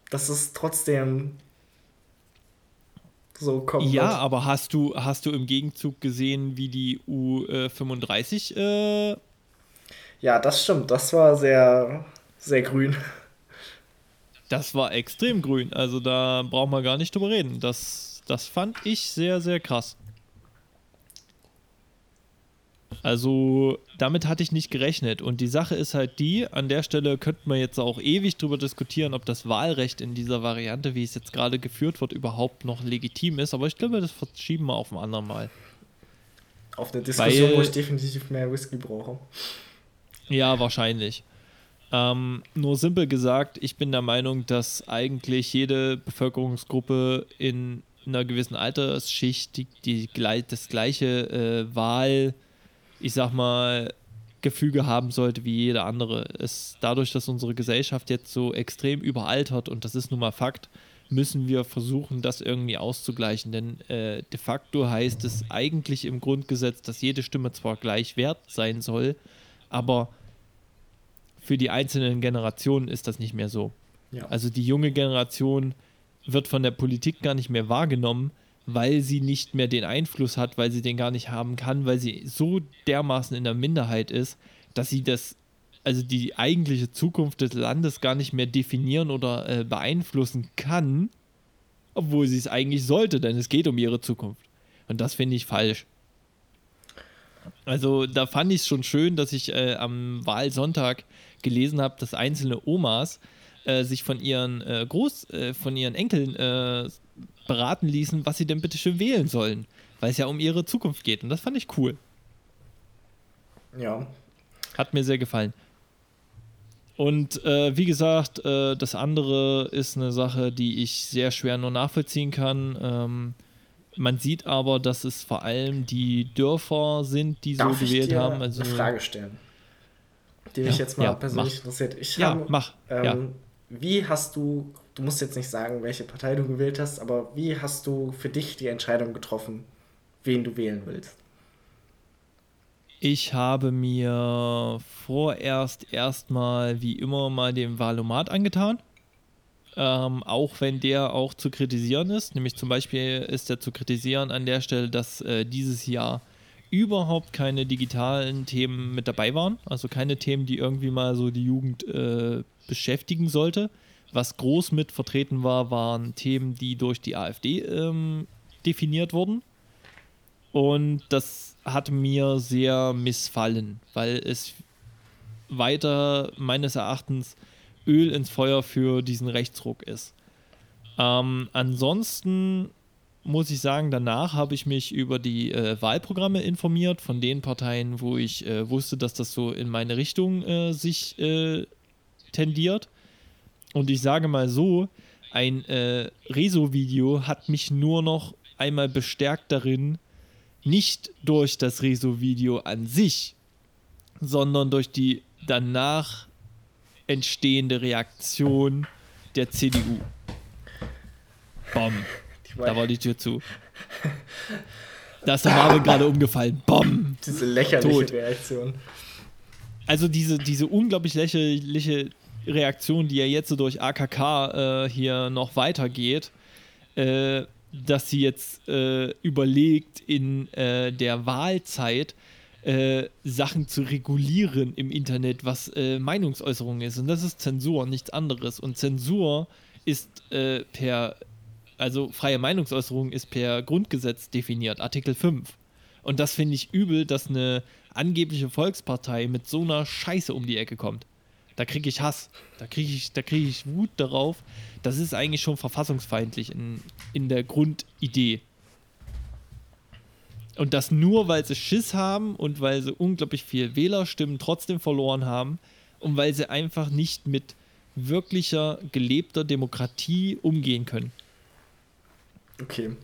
Das ist trotzdem so kommen Ja, wird. aber hast du, hast du im Gegenzug gesehen, wie die U35 äh, Ja, das stimmt. Das war sehr, sehr grün. Das war extrem grün. Also da braucht man gar nicht drüber reden. Das, das fand ich sehr, sehr krass. Also damit hatte ich nicht gerechnet. Und die Sache ist halt die, an der Stelle könnte man jetzt auch ewig drüber diskutieren, ob das Wahlrecht in dieser Variante, wie es jetzt gerade geführt wird, überhaupt noch legitim ist. Aber ich glaube, das verschieben wir auf ein andermal. Auf eine Diskussion, Weil, wo ich definitiv mehr Whisky brauche. Ja, wahrscheinlich. Ähm, nur simpel gesagt, ich bin der Meinung, dass eigentlich jede Bevölkerungsgruppe in einer gewissen Altersschicht die, die, das gleiche äh, Wahl ich sag mal, Gefüge haben sollte wie jeder andere. Es, dadurch, dass unsere Gesellschaft jetzt so extrem überaltert und das ist nun mal Fakt, müssen wir versuchen, das irgendwie auszugleichen. Denn äh, de facto heißt es eigentlich im Grundgesetz, dass jede Stimme zwar gleich wert sein soll, aber für die einzelnen Generationen ist das nicht mehr so. Ja. Also die junge Generation wird von der Politik gar nicht mehr wahrgenommen, weil sie nicht mehr den Einfluss hat, weil sie den gar nicht haben kann, weil sie so dermaßen in der Minderheit ist, dass sie das, also die eigentliche Zukunft des Landes gar nicht mehr definieren oder äh, beeinflussen kann, obwohl sie es eigentlich sollte, denn es geht um ihre Zukunft. Und das finde ich falsch. Also da fand ich es schon schön, dass ich äh, am Wahlsonntag gelesen habe, dass einzelne Omas äh, sich von ihren äh, Groß, äh, von ihren Enkeln äh, beraten ließen, was sie denn bitte schön wählen sollen, weil es ja um ihre Zukunft geht. Und das fand ich cool. Ja. Hat mir sehr gefallen. Und äh, wie gesagt, äh, das andere ist eine Sache, die ich sehr schwer nur nachvollziehen kann. Ähm, man sieht aber, dass es vor allem die Dörfer sind, die Darf so gewählt ich dir haben. Also, eine Frage stellen, die mich Ja, jetzt mal ja, persönlich mach. interessiert. Ich Ja, habe, mach, Ähm, ja. Wie hast du, du musst jetzt nicht sagen, welche Partei du gewählt hast, aber wie hast du für dich die Entscheidung getroffen, wen du wählen willst? Ich habe mir vorerst erstmal wie immer mal den Valomat angetan. Ähm, auch wenn der auch zu kritisieren ist. Nämlich zum Beispiel ist er zu kritisieren an der Stelle, dass äh, dieses Jahr überhaupt keine digitalen Themen mit dabei waren. Also keine Themen, die irgendwie mal so die Jugend äh, beschäftigen sollte. Was groß mit vertreten war, waren Themen, die durch die AfD ähm, definiert wurden. Und das hat mir sehr missfallen, weil es weiter meines Erachtens Öl ins Feuer für diesen Rechtsruck ist. Ähm, ansonsten muss ich sagen, danach habe ich mich über die äh, Wahlprogramme informiert von den Parteien, wo ich äh, wusste, dass das so in meine Richtung äh, sich äh, tendiert. Und ich sage mal so, ein äh, Rezo-Video hat mich nur noch einmal bestärkt darin, nicht durch das Rezo-Video an sich, sondern durch die danach entstehende Reaktion der CDU. Bom. Da war die Tür zu. Da ist der Marvin gerade umgefallen. Bom. Diese lächerliche Tot. Reaktion. Also diese, diese unglaublich lächerliche Reaktion, die ja jetzt so durch AKK äh, hier noch weitergeht, äh, dass sie jetzt äh, überlegt, in äh, der Wahlzeit äh, Sachen zu regulieren im Internet, was äh, Meinungsäußerung ist. Und das ist Zensur, nichts anderes. Und Zensur ist per, also freie Meinungsäußerung ist per Grundgesetz definiert, Artikel 5. Und das finde ich übel, dass eine angebliche Volkspartei mit so einer Scheiße um die Ecke kommt. Da kriege ich Hass, da kriege ich, da kriege ich Wut darauf. Das ist eigentlich schon verfassungsfeindlich in, in der Grundidee. Und das nur, weil sie Schiss haben und weil sie unglaublich viel Wählerstimmen trotzdem verloren haben und weil sie einfach nicht mit wirklicher gelebter Demokratie umgehen können. Okay.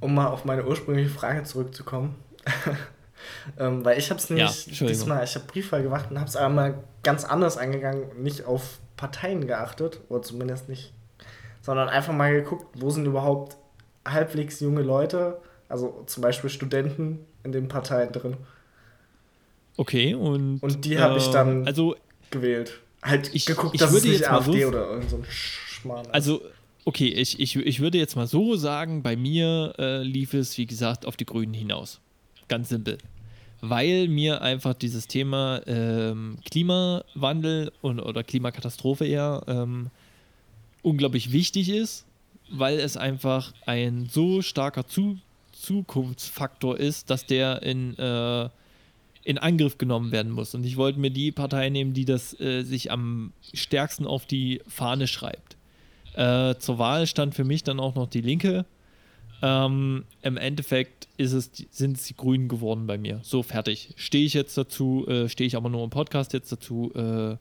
Um mal auf meine ursprüngliche Frage zurückzukommen. ähm, weil ich habe es Ja, nämlich Entschuldigung. diesmal, ich habe Briefwahl gemacht und habe es einmal ganz anders angegangen, nicht auf Parteien geachtet, oder zumindest nicht, sondern einfach mal geguckt, wo sind überhaupt halbwegs junge Leute, also zum Beispiel Studenten in den Parteien drin, Okay, und. Und die hab ich äh, dann- Also, gewählt. Halt Ich- geguckt, ich dass es nicht AfD so- oder irgend so ein Schmarrn ist. Also, okay, ich, ich, ich würde jetzt mal so sagen, bei mir äh, lief es, wie gesagt, auf die Grünen hinaus. Ganz simpel. Weil mir einfach dieses Thema ähm, Klimawandel und, oder Klimakatastrophe eher ähm, unglaublich wichtig ist, weil es einfach ein so starker Zu Zukunftsfaktor ist, dass der in, äh, in Angriff genommen werden muss. Und ich wollte mir die Partei nehmen, die das äh, sich am stärksten auf die Fahne schreibt. Äh, zur Wahl stand für mich dann auch noch die Linke. Ähm, Im Endeffekt ist es, sind es die Grünen geworden bei mir. So fertig. Stehe ich jetzt dazu, äh, stehe ich aber nur im Podcast jetzt dazu. Äh,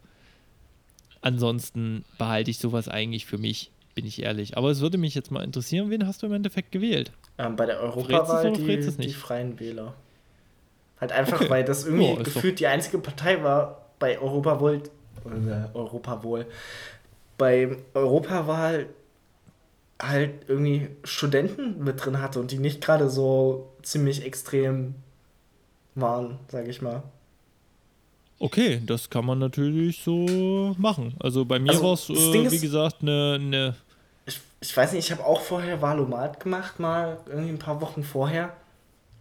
ansonsten behalte ich sowas eigentlich für mich, bin ich ehrlich. Aber es würde mich jetzt mal interessieren, wen hast du im Endeffekt gewählt? Ähm, bei der Europawahl die, die Freien Wähler. Halt einfach, Okay. weil das irgendwie Ja, ist doch- gefühlt die einzige Partei war bei Europawohl, äh, Europawohl, bei Europawahl, halt irgendwie Studenten mit drin hatte und die nicht gerade so ziemlich extrem waren, sag ich mal. Okay, das kann man natürlich so machen. Also bei mir also, war es, äh, wie gesagt, eine. Ne ich, ich weiß nicht, ich habe auch vorher Valomat gemacht, mal irgendwie ein paar Wochen vorher.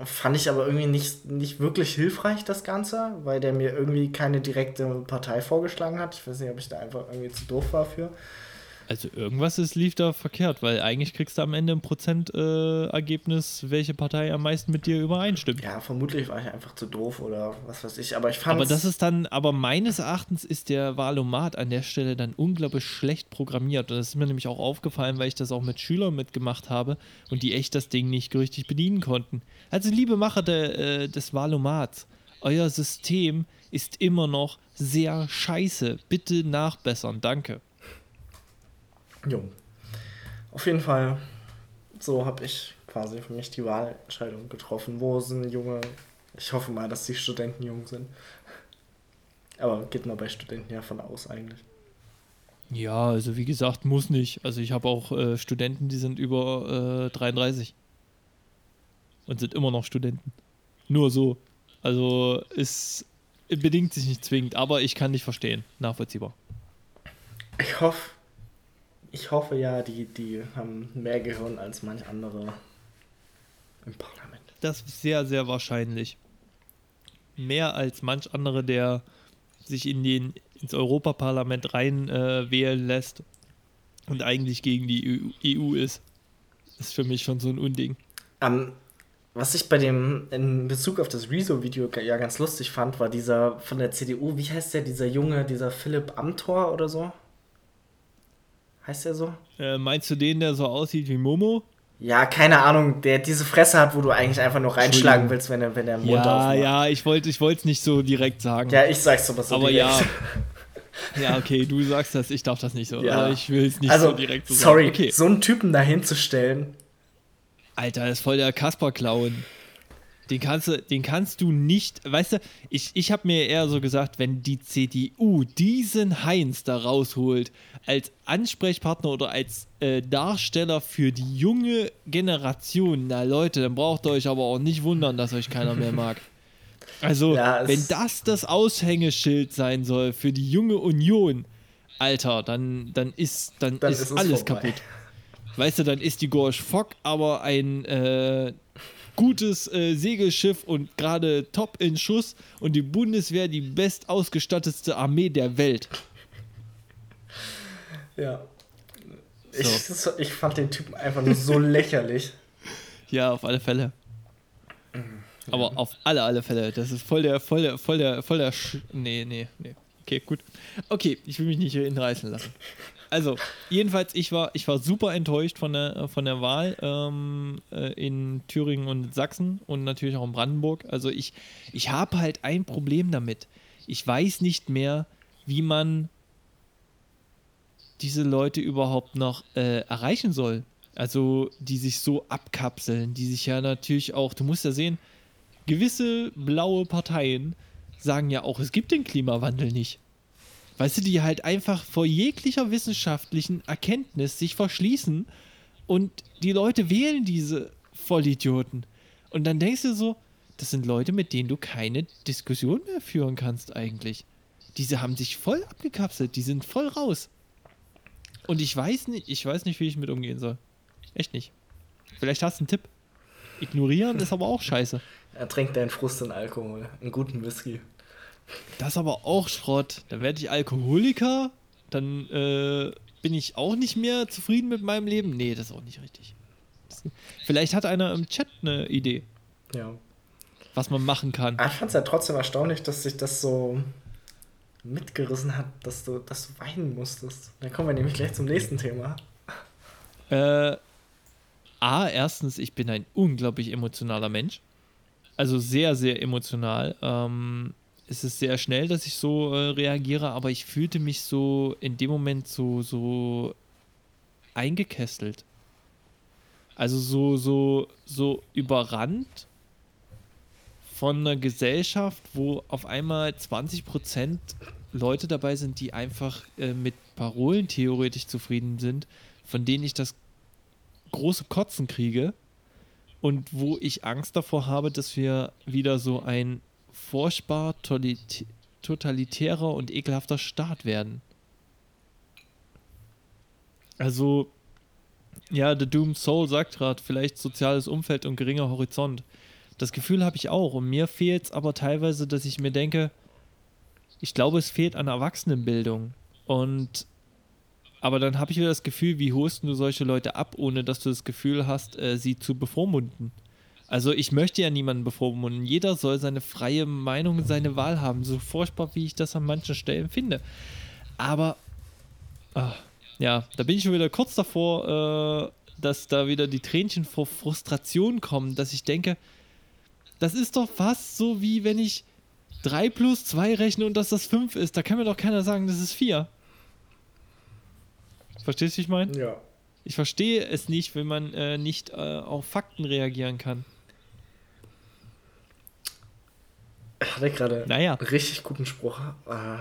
Fand ich aber irgendwie nicht, nicht wirklich hilfreich, das Ganze, weil der mir irgendwie keine direkte Partei vorgeschlagen hat. Ich weiß nicht, ob ich da einfach irgendwie zu doof war für. Also irgendwas ist, lief da verkehrt, weil eigentlich kriegst du am Ende ein Prozentergebnis, äh, welche Partei am meisten mit dir übereinstimmt. Ja, vermutlich war ich einfach zu doof oder was weiß ich. Aber ich fand. Aber das ist dann, aber meines Erachtens ist der Valomat an der Stelle dann unglaublich schlecht programmiert. Und das ist mir nämlich auch aufgefallen, weil ich das auch mit Schülern mitgemacht habe und die echt das Ding nicht richtig bedienen konnten. Also liebe Macher de, äh, des Valomats, euer System ist immer noch sehr scheiße. Bitte nachbessern. Danke. Jo. Auf jeden Fall, so habe ich quasi für mich die Wahlentscheidung getroffen. Wo sind junge. Ich hoffe mal, dass die Studenten jung sind. Aber geht man bei Studenten ja von aus eigentlich. Ja, also wie gesagt, muss nicht. Also ich habe auch äh, Studenten, die sind über äh, 33 und sind immer noch Studenten. Nur so. Also es bedingt sich nicht zwingend, aber ich kann nicht verstehen. Nachvollziehbar. Ich hoffe, ich hoffe ja, die, die haben mehr Gehirn als manch andere im Parlament. Das ist sehr, sehr wahrscheinlich. Mehr als manch andere, der sich in den, ins Europaparlament rein äh, wählen lässt und eigentlich gegen die EU ist. Ist für mich schon so ein Unding. Um, was ich bei dem in Bezug auf das Rezo-Video ja ganz lustig fand, war dieser von der CDU, wie heißt der, dieser Junge, dieser Philipp Amthor oder so? Heißt der so? Äh, meinst du den, der so aussieht wie Momo? Ja, keine Ahnung, der diese Fresse hat, wo du eigentlich einfach nur reinschlagen willst, wenn er, wenn er Mund ja, aufmacht. Ja, ich wollte ich es nicht so direkt sagen. Ja, ich sag's aber so aber direkt. ja. Ja, okay, du sagst das, ich darf das nicht so. Ja. ich will es nicht also, so direkt so sorry, sagen. Okay. so einen Typen dahin zu stellen. Alter, das ist voll der Kasper-Clown. Den kannst du, den kannst du nicht, weißt du, ich, ich habe mir eher so gesagt, wenn die CDU diesen Heinz da rausholt als Ansprechpartner oder als äh, Darsteller für die junge Generation, na Leute, dann braucht ihr euch aber auch nicht wundern, dass euch keiner mehr mag. Also, ja, wenn das das Aushängeschild sein soll für die junge Union, Alter, dann, dann ist, dann, dann ist, ist alles vorbei. kaputt. Weißt du, dann ist die Gorsch Fock aber ein äh, gutes äh, Segelschiff und gerade top in Schuss und die Bundeswehr die bestausgestattetste Armee der Welt. Ja. So. Ich, ich fand den Typen einfach nur so lächerlich. Ja, auf alle Fälle. Aber auf alle, alle Fälle. Das ist voll der, voll der, voll der, voll der. Sch nee, nee, nee. Okay, gut. Okay, ich will mich nicht hinreißen lassen. Also, jedenfalls, ich war, ich war super enttäuscht von der, von der Wahl ähm, äh, in Thüringen und Sachsen und natürlich auch in Brandenburg. Also, ich, ich habe halt ein Problem damit. Ich weiß nicht mehr, wie man diese Leute überhaupt noch äh, erreichen soll. Also, die sich so abkapseln, die sich ja natürlich auch, du musst ja sehen, gewisse blaue Parteien sagen ja auch, es gibt den Klimawandel nicht. Weißt du, die halt einfach vor jeglicher wissenschaftlichen Erkenntnis sich verschließen und die Leute wählen diese Vollidioten. Und dann denkst du so, das sind Leute, mit denen du keine Diskussion mehr führen kannst eigentlich. Diese haben sich voll abgekapselt, die sind voll raus. Und ich weiß nicht, ich weiß nicht, wie ich mit umgehen soll. Echt nicht. Vielleicht hast du einen Tipp. Ignorieren ist aber auch scheiße. Er trinkt deinen Frust in Alkohol, einen guten Whisky. Das ist aber auch Schrott. Dann werde ich Alkoholiker, dann äh, bin ich auch nicht mehr zufrieden mit meinem Leben. Nee, das ist auch nicht richtig. Vielleicht hat einer im Chat eine Idee. Ja. Was man machen kann. Ich fand es ja trotzdem erstaunlich, dass sich das so mitgerissen hat, dass du, dass du weinen musstest. Dann kommen wir nämlich gleich zum nächsten Thema. Äh, A, erstens, ich bin ein unglaublich emotionaler Mensch. Also sehr, sehr emotional. Ähm, es ist sehr schnell, dass ich so äh, reagiere, aber ich fühlte mich so in dem Moment so, so eingekesselt. Also so, so, so überrannt von einer Gesellschaft, wo auf einmal 20% Leute dabei sind, die einfach äh, mit Parolen theoretisch zufrieden sind, von denen ich das große Kotzen kriege und wo ich Angst davor habe, dass wir wieder so ein furchtbar totalitärer und ekelhafter Staat werden. Also, ja, The Doomed Soul sagt gerade, vielleicht soziales Umfeld und geringer Horizont. Das Gefühl habe ich auch. Und mir fehlt es aber teilweise, dass ich mir denke, ich glaube, es fehlt an Erwachsenenbildung. Und aber dann habe ich wieder das Gefühl, wie holst du solche Leute ab, ohne dass du das Gefühl hast, äh, sie zu bevormunden? Also ich möchte ja niemanden bevormunden. Jeder soll seine freie Meinung, seine Wahl haben. So furchtbar, wie ich das an manchen Stellen finde. Aber ach, ja, da bin ich schon wieder kurz davor, äh, dass da wieder die Tränchen vor Frustration kommen, dass ich denke, das ist doch fast so wie wenn ich 3 plus 2 rechne und dass das 5 ist. Da kann mir doch keiner sagen, das ist 4. Verstehst du, wie ich meine? Ja. Ich verstehe es nicht, wenn man äh, nicht äh, auf Fakten reagieren kann. Ich hatte gerade naja. einen richtig guten Spruch. Äh.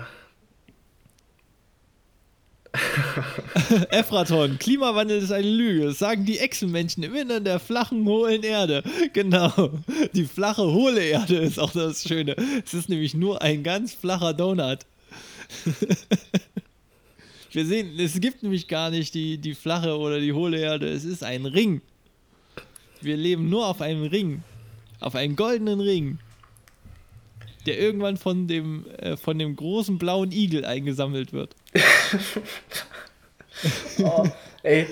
Efraton, Klimawandel ist eine Lüge. Das sagen die Echsenmenschen im Innern der flachen, hohlen Erde. Genau. Die flache, hohle Erde ist auch das Schöne. Es ist nämlich nur ein ganz flacher Donut. Wir sehen, es gibt nämlich gar nicht die, die flache oder die hohle Erde. Es ist ein Ring. Wir leben nur auf einem Ring. Auf einem goldenen Ring. Der irgendwann von dem, äh, von dem großen blauen Igel eingesammelt wird. oh, ey.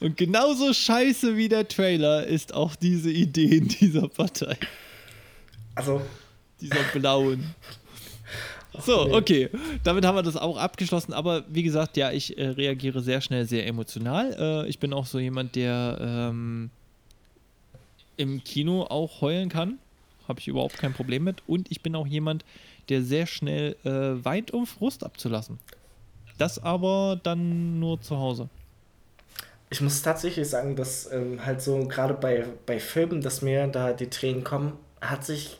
Und genauso scheiße wie der Trailer ist auch diese Idee in dieser Partei. Also. Dieser blauen. So, okay. Damit haben wir das auch abgeschlossen. Aber wie gesagt, ja, ich äh, reagiere sehr schnell, sehr emotional. Äh, ich bin auch so jemand, der ähm, im Kino auch heulen kann. Habe ich überhaupt kein Problem mit. Und ich bin auch jemand, der sehr schnell äh, weint, um Frust abzulassen. Das aber dann nur zu Hause. Ich muss tatsächlich sagen, dass ähm, halt so gerade bei, bei Filmen, dass mir da die Tränen kommen, hat sich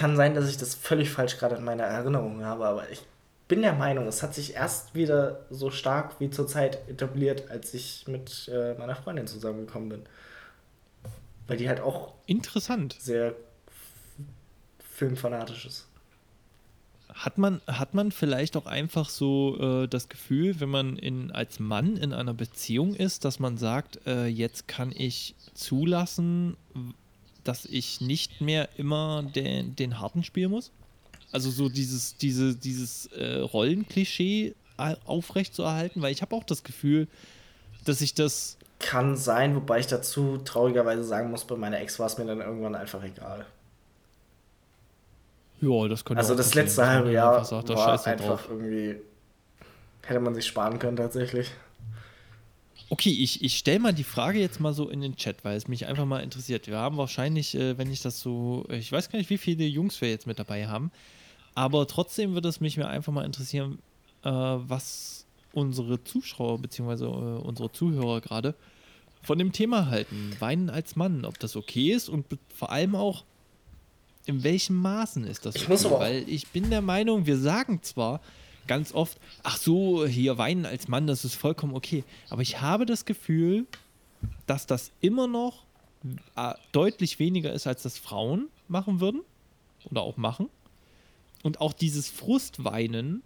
kann sein, dass ich das völlig falsch gerade in meiner Erinnerung habe, aber ich bin der Meinung, es hat sich erst wieder so stark wie zurzeit etabliert, als ich mit äh, meiner Freundin zusammengekommen bin. Weil die halt auch interessant sehr filmfanatisch ist. Hat man, hat man vielleicht auch einfach so äh, das Gefühl, wenn man in, als Mann in einer Beziehung ist, dass man sagt, äh, jetzt kann ich zulassen, dass ich nicht mehr immer den, den Harten spielen muss? Also so dieses, diese, dieses äh, Rollenklischee aufrecht zu erhalten, weil ich habe auch das Gefühl, dass ich das. Kann sein, wobei ich dazu traurigerweise sagen muss, bei meiner Ex war es mir dann irgendwann einfach egal. Ja, das könnte Also das letzte halbe Jahr sagt, war einfach drauf. irgendwie. Hätte man sich sparen können tatsächlich. Okay, ich, ich stelle mal die Frage jetzt mal so in den Chat, weil es mich einfach mal interessiert. Wir haben wahrscheinlich, äh, wenn ich das so, ich weiß gar nicht, wie viele Jungs wir jetzt mit dabei haben, aber trotzdem würde es mich mir einfach mal interessieren, äh, was unsere Zuschauer bzw. Äh, unsere Zuhörer gerade von dem Thema halten. Weinen als Mann, ob das okay ist und vor allem auch, in welchem Maßen ist das okay? Ich weil ich bin der Meinung, wir sagen zwar, ganz oft, ach so, hier weinen als Mann, das ist vollkommen okay. Aber ich habe das Gefühl, dass das immer noch äh, deutlich weniger ist, als das Frauen machen würden oder auch machen. Und auch dieses Frustweinen,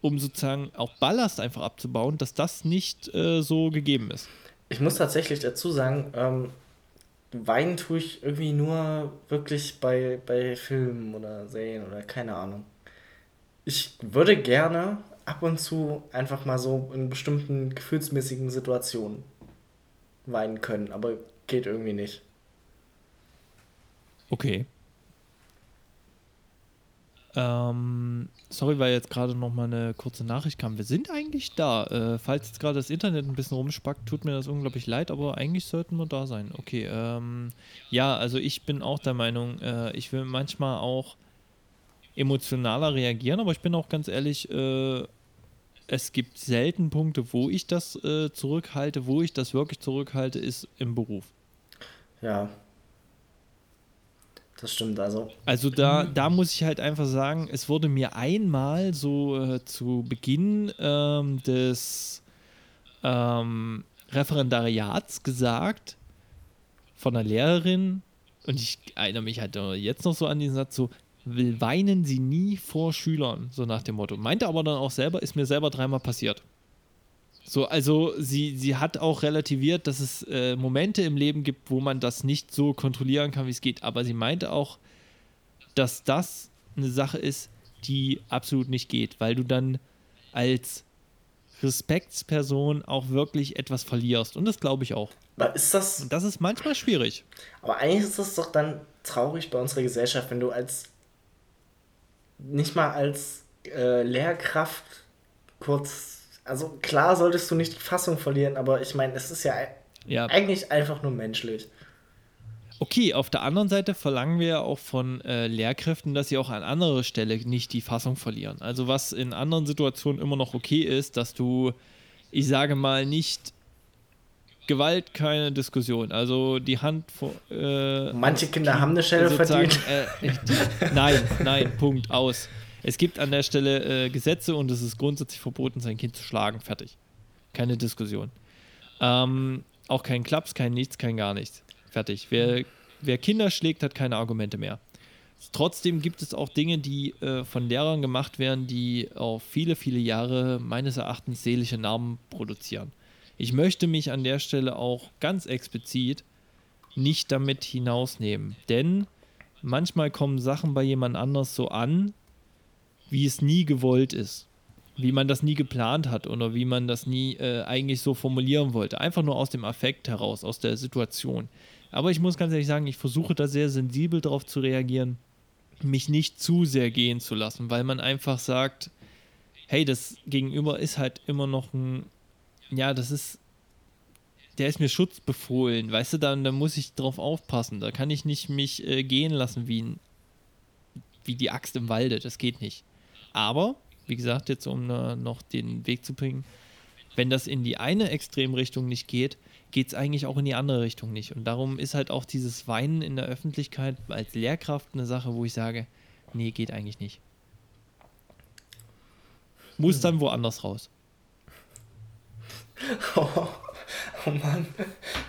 um sozusagen auch Ballast einfach abzubauen, dass das nicht äh, so gegeben ist. Ich muss tatsächlich dazu sagen, ähm, weinen tue ich irgendwie nur wirklich bei, bei Filmen oder Serien oder keine Ahnung ich würde gerne ab und zu einfach mal so in bestimmten gefühlsmäßigen Situationen weinen können, aber geht irgendwie nicht. Okay. Ähm, sorry, weil jetzt gerade noch mal eine kurze Nachricht kam. Wir sind eigentlich da. Äh, falls jetzt gerade das Internet ein bisschen rumspackt, tut mir das unglaublich leid, aber eigentlich sollten wir da sein. Okay. Ähm, ja, also ich bin auch der Meinung, äh, ich will manchmal auch emotionaler reagieren, aber ich bin auch ganz ehrlich, äh, es gibt selten Punkte, wo ich das äh, zurückhalte, wo ich das wirklich zurückhalte, ist im Beruf. Ja. Das stimmt also. Also da, da muss ich halt einfach sagen, es wurde mir einmal so äh, zu Beginn ähm, des ähm, Referendariats gesagt von einer Lehrerin, und ich erinnere mich halt jetzt noch so an diesen Satz, so, weinen sie nie vor Schülern, so nach dem Motto. Meinte aber dann auch selber, ist mir selber dreimal passiert. So, also sie, sie hat auch relativiert, dass es äh, Momente im Leben gibt, wo man das nicht so kontrollieren kann, wie es geht. Aber sie meinte auch, dass das eine Sache ist, die absolut nicht geht, weil du dann als Respektsperson auch wirklich etwas verlierst. Und das glaube ich auch. Aber ist das. Und das ist manchmal schwierig. Aber eigentlich ist das doch dann traurig bei unserer Gesellschaft, wenn du als. nicht mal als äh, Lehrkraft kurz also klar solltest du nicht die Fassung verlieren, aber ich meine, es ist ja, ja, eigentlich einfach nur menschlich. Okay, auf der anderen Seite verlangen wir ja auch von äh, Lehrkräften, dass sie auch an anderer Stelle nicht die Fassung verlieren. Also was in anderen Situationen immer noch okay ist, dass du, ich sage mal, nicht Gewalt, keine Diskussion. Also die Hand vor. Äh, Manche Kinder haben eine Schelle verdient. Äh, nein, nein, Punkt, aus. Es gibt an der Stelle äh, Gesetze und es ist grundsätzlich verboten, sein Kind zu schlagen. Fertig. Keine Diskussion. Ähm, auch kein Klaps, kein Nichts, kein gar nichts. Fertig. Wer, wer Kinder schlägt, hat keine Argumente mehr. Trotzdem gibt es auch Dinge, die äh, von Lehrern gemacht werden, die auf viele, viele Jahre meines Erachtens seelische Narben produzieren. Ich möchte mich an der Stelle auch ganz explizit nicht damit hinausnehmen, denn manchmal kommen Sachen bei jemand anders so an, wie es nie gewollt ist. Wie man das nie geplant hat oder wie man das nie äh, eigentlich so formulieren wollte. Einfach nur aus dem Affekt heraus, aus der Situation. Aber ich muss ganz ehrlich sagen, ich versuche da sehr sensibel darauf zu reagieren, mich nicht zu sehr gehen zu lassen, weil man einfach sagt, hey, das Gegenüber ist halt immer noch ein, ja, das ist, der ist mir schutzbefohlen, weißt du, dann, dann muss ich drauf aufpassen, da kann ich nicht mich äh, gehen lassen wie, wie die Axt im Walde, das geht nicht. Aber, wie gesagt, jetzt um uh, noch den Weg zu bringen, wenn das in die eine Extremrichtung nicht geht, geht es eigentlich auch in die andere Richtung nicht. Und darum ist halt auch dieses Weinen in der Öffentlichkeit als Lehrkraft eine Sache, wo ich sage, nee, geht eigentlich nicht. Muss dann woanders raus. Oh, oh Mann,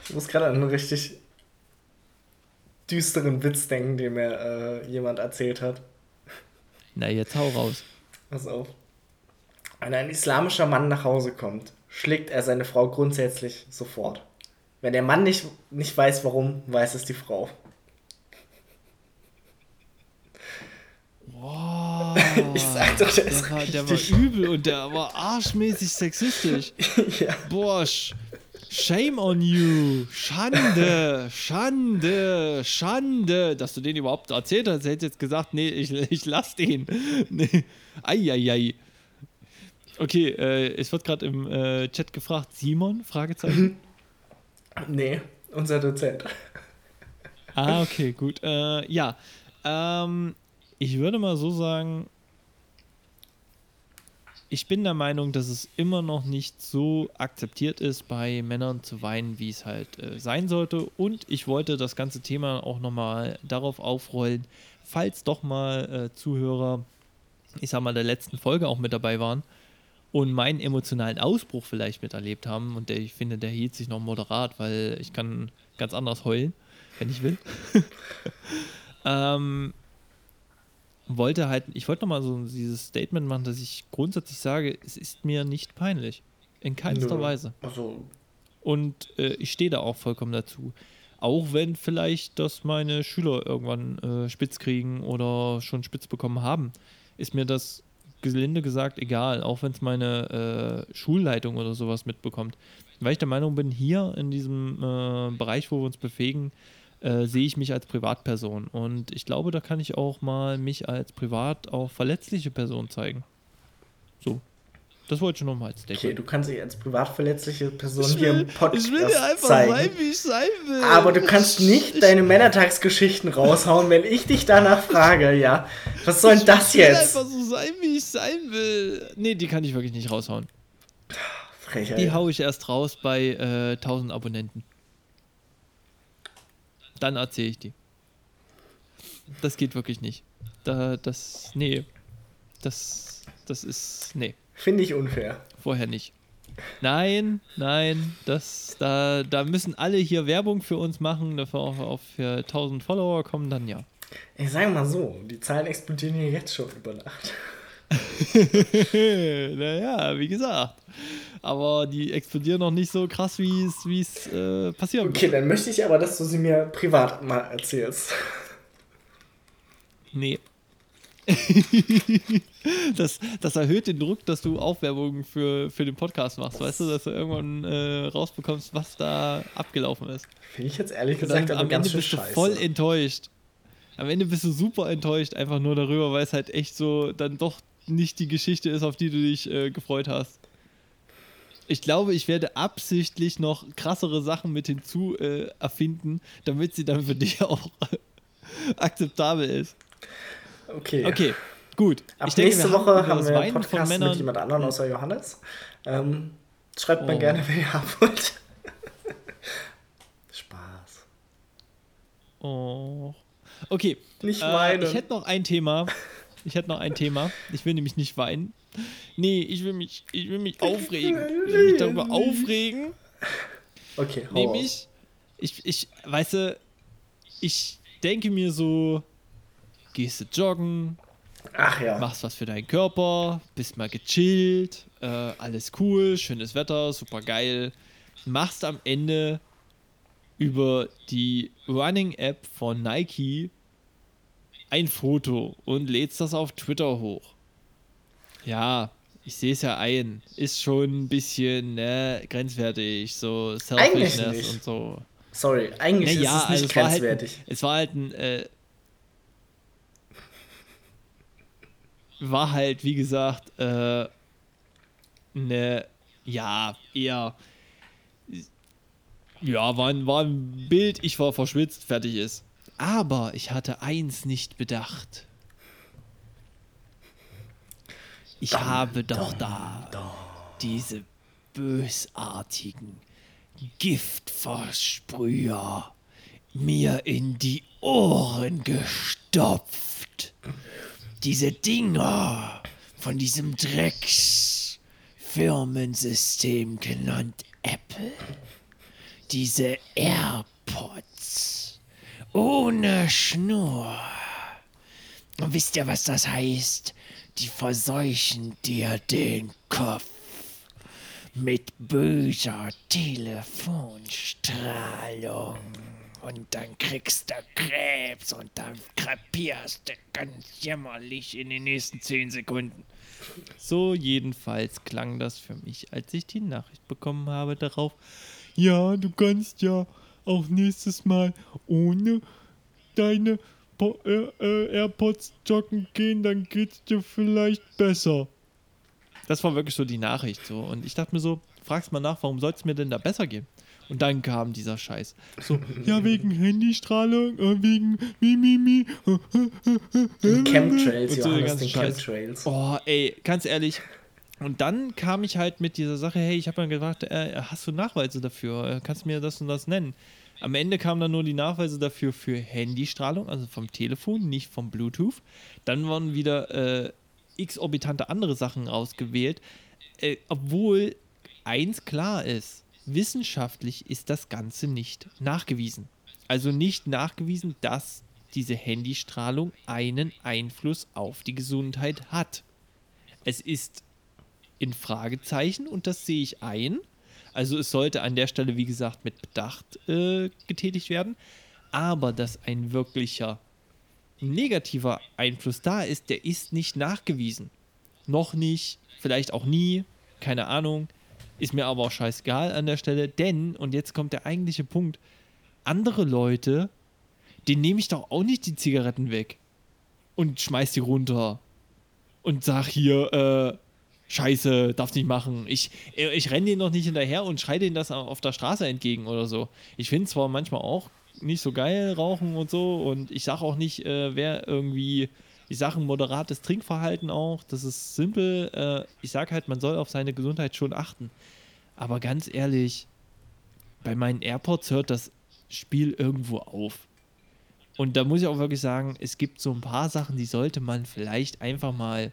ich muss gerade an einen richtig düsteren Witz denken, den mir äh, jemand erzählt hat. Na, jetzt hau raus. Pass auf. Wenn ein islamischer Mann nach Hause kommt, schlägt er seine Frau grundsätzlich sofort. Wenn der Mann nicht, nicht weiß, warum, weiß es die Frau. Boah, ich sag doch, der, der, war, der war übel und der war arschmäßig sexistisch. ja. Boah, Shame on you. Schande, Schande, Schande. Dass du den überhaupt erzählt hast, hätte jetzt gesagt, nee, ich, ich lass den. Nee. Eieiei. Okay, äh, es wird gerade im äh, Chat gefragt, Simon? Fragezeichen. Nee, unser Dozent. Ah, okay, gut. Äh, ja, ähm, ich würde mal so sagen, ich bin der Meinung, dass es immer noch nicht so akzeptiert ist, bei Männern zu weinen, wie es halt äh, sein sollte. Und ich wollte das ganze Thema auch nochmal darauf aufrollen, falls doch mal äh, Zuhörer, ich sag mal, der letzten Folge auch mit dabei waren und meinen emotionalen Ausbruch vielleicht miterlebt haben. Und der, ich finde, der hielt sich noch moderat, weil ich kann ganz anders heulen, wenn ich will. ähm, wollte halt, ich wollte nochmal so dieses Statement machen, dass ich grundsätzlich sage, es ist mir nicht peinlich. In keinster Nö. Weise. Also. Und äh, ich stehe da auch vollkommen dazu. Auch wenn vielleicht das meine Schüler irgendwann äh, spitz kriegen oder schon spitz bekommen haben, ist mir das gelinde gesagt egal, auch wenn es meine äh, Schulleitung oder sowas mitbekommt. Weil ich der Meinung bin, hier in diesem äh, Bereich, wo wir uns bewegen, äh, sehe ich mich als Privatperson. Und ich glaube, da kann ich auch mal mich als privat auch verletzliche Person zeigen. So. Das wollte ich nochmal als Statement. Okay, du kannst dich als privat verletzliche Person will, hier im Podcast Ich will dir einfach zeigen. sein, wie ich sein will. Aber du kannst nicht ich, deine Männertagsgeschichten raushauen, wenn ich dich danach frage, ja. Was soll denn das jetzt? Ich will einfach so sein, wie ich sein will. Nee, die kann ich wirklich nicht raushauen. Frechheit. Die haue ich erst raus bei äh, 1000 Abonnenten. Dann erzähle ich die. Das geht wirklich nicht. Da, das, nee. Das, das ist, nee. Finde ich unfair. Vorher nicht. Nein, nein, das, da, da müssen alle hier Werbung für uns machen, dafür auch auf für 1000 Follower kommen, dann ja. Ich sage mal so, die Zahlen explodieren hier jetzt schon über Nacht. naja, wie gesagt. Aber die explodieren noch nicht so krass, wie es äh, passieren Okay, wird. dann möchte ich aber, dass du sie mir privat mal erzählst. Nee. das, das erhöht den Druck, dass du Aufwerbungen für, für den Podcast machst, weißt du, dass du irgendwann äh, rausbekommst, was da abgelaufen ist. Finde ich jetzt ehrlich gesagt aber am ganz Ende bist scheiße. du voll enttäuscht. Am Ende bist du super enttäuscht, einfach nur darüber, weil es halt echt so dann doch nicht die Geschichte ist, auf die du dich äh, gefreut hast. Ich glaube, ich werde absichtlich noch krassere Sachen mit hinzu äh, erfinden, damit sie dann für dich auch akzeptabel ist. Okay. Okay, gut. Ab ich denke, nächste wir Woche haben wir einen Podcast mit jemand anderem außer Johannes. Ähm, schreibt mal Oh. gerne, wenn ihr haben wollt. Spaß. Oh. Okay. Nicht Äh, weinen. ich hätte noch ein Thema. Ich hätte noch ein Thema. Ich will nämlich nicht weinen. Nee, ich will mich, ich will mich aufregen. Ich will mich darüber aufregen. Okay, hau Nämlich, ich, ich, weißt du, ich denke mir so, gehst du joggen. Ach ja. machst was für deinen Körper, bist mal gechillt, äh, alles cool, schönes Wetter, super geil. Machst am Ende über die Running-App von Nike ein Foto und lädst das auf Twitter hoch. Ja, ich sehe es ja ein. Ist schon ein bisschen ne, grenzwertig, so Eigentlich Selfishness nicht. und so. Sorry, eigentlich Ja, ist es also nicht es war, halt grenzwertig. es war halt ein, äh, war halt, wie gesagt, äh, ne, ja, eher, ja, war ein, war ein Bild, ich war verschwitzt, fertig ist. Aber ich hatte eins nicht bedacht. Ich Dam, habe doch dam, da diese bösartigen Giftversprüher mir in die Ohren gestopft. Diese Dinger von diesem Drecksfirmensystem genannt Apple. Diese AirPods. Ohne Schnur. Und wisst ihr, was das heißt? Die verseuchen dir den Kopf mit böser Telefonstrahlung. Und dann kriegst du Krebs und dann krepierst du ganz jämmerlich in den nächsten 10 Sekunden. So jedenfalls klang das für mich, als ich die Nachricht bekommen habe darauf. Ja, du kannst ja auch nächstes Mal ohne deine AirPods joggen gehen, dann geht's dir vielleicht besser. Das war wirklich so die Nachricht so. Und ich dachte mir so, fragst mal nach, warum soll es mir denn da besser gehen? Und dann kam dieser Scheiß. So, ja, wegen Handystrahlung, äh, wegen Mimimi. Die Chemtrails, Und so den Johannes, ganzen den Scheiß. Chemtrails. Oh, ey, ganz ehrlich. Und dann kam ich halt mit dieser Sache, hey, ich habe mir gedacht, äh, hast du Nachweise dafür? Äh, Kannst du mir das und das nennen? Am Ende kamen dann nur die Nachweise dafür für Handystrahlung, also vom Telefon, nicht vom Bluetooth. Dann wurden wieder äh, exorbitante andere Sachen ausgewählt, äh, obwohl eins klar ist, wissenschaftlich ist das Ganze nicht nachgewiesen. Also nicht nachgewiesen, dass diese Handystrahlung einen Einfluss auf die Gesundheit hat. Es ist in Fragezeichen und das sehe ich ein. Also es sollte an der Stelle, wie gesagt, mit Bedacht äh, getätigt werden. Aber dass ein wirklicher negativer Einfluss da ist, der ist nicht nachgewiesen. Noch nicht, vielleicht auch nie, keine Ahnung. Ist mir aber auch scheißegal an der Stelle, denn, und jetzt kommt der eigentliche Punkt, andere Leute, denen nehme ich doch auch nicht die Zigaretten weg und schmeiß die runter und sag hier, äh, Scheiße, darf's nicht machen. Ich, ich renne denen noch nicht hinterher und schreie denen das auf der Straße entgegen oder so. Ich finde zwar manchmal auch nicht so geil rauchen und so und ich sage auch nicht, äh, wer irgendwie, ich sage ein moderates Trinkverhalten auch, das ist simpel. Äh, ich sage halt, man soll auf seine Gesundheit schon achten. Aber ganz ehrlich, bei meinen AirPods hört das Spiel irgendwo auf. Und da muss ich auch wirklich sagen, es gibt so ein paar Sachen, die sollte man vielleicht einfach mal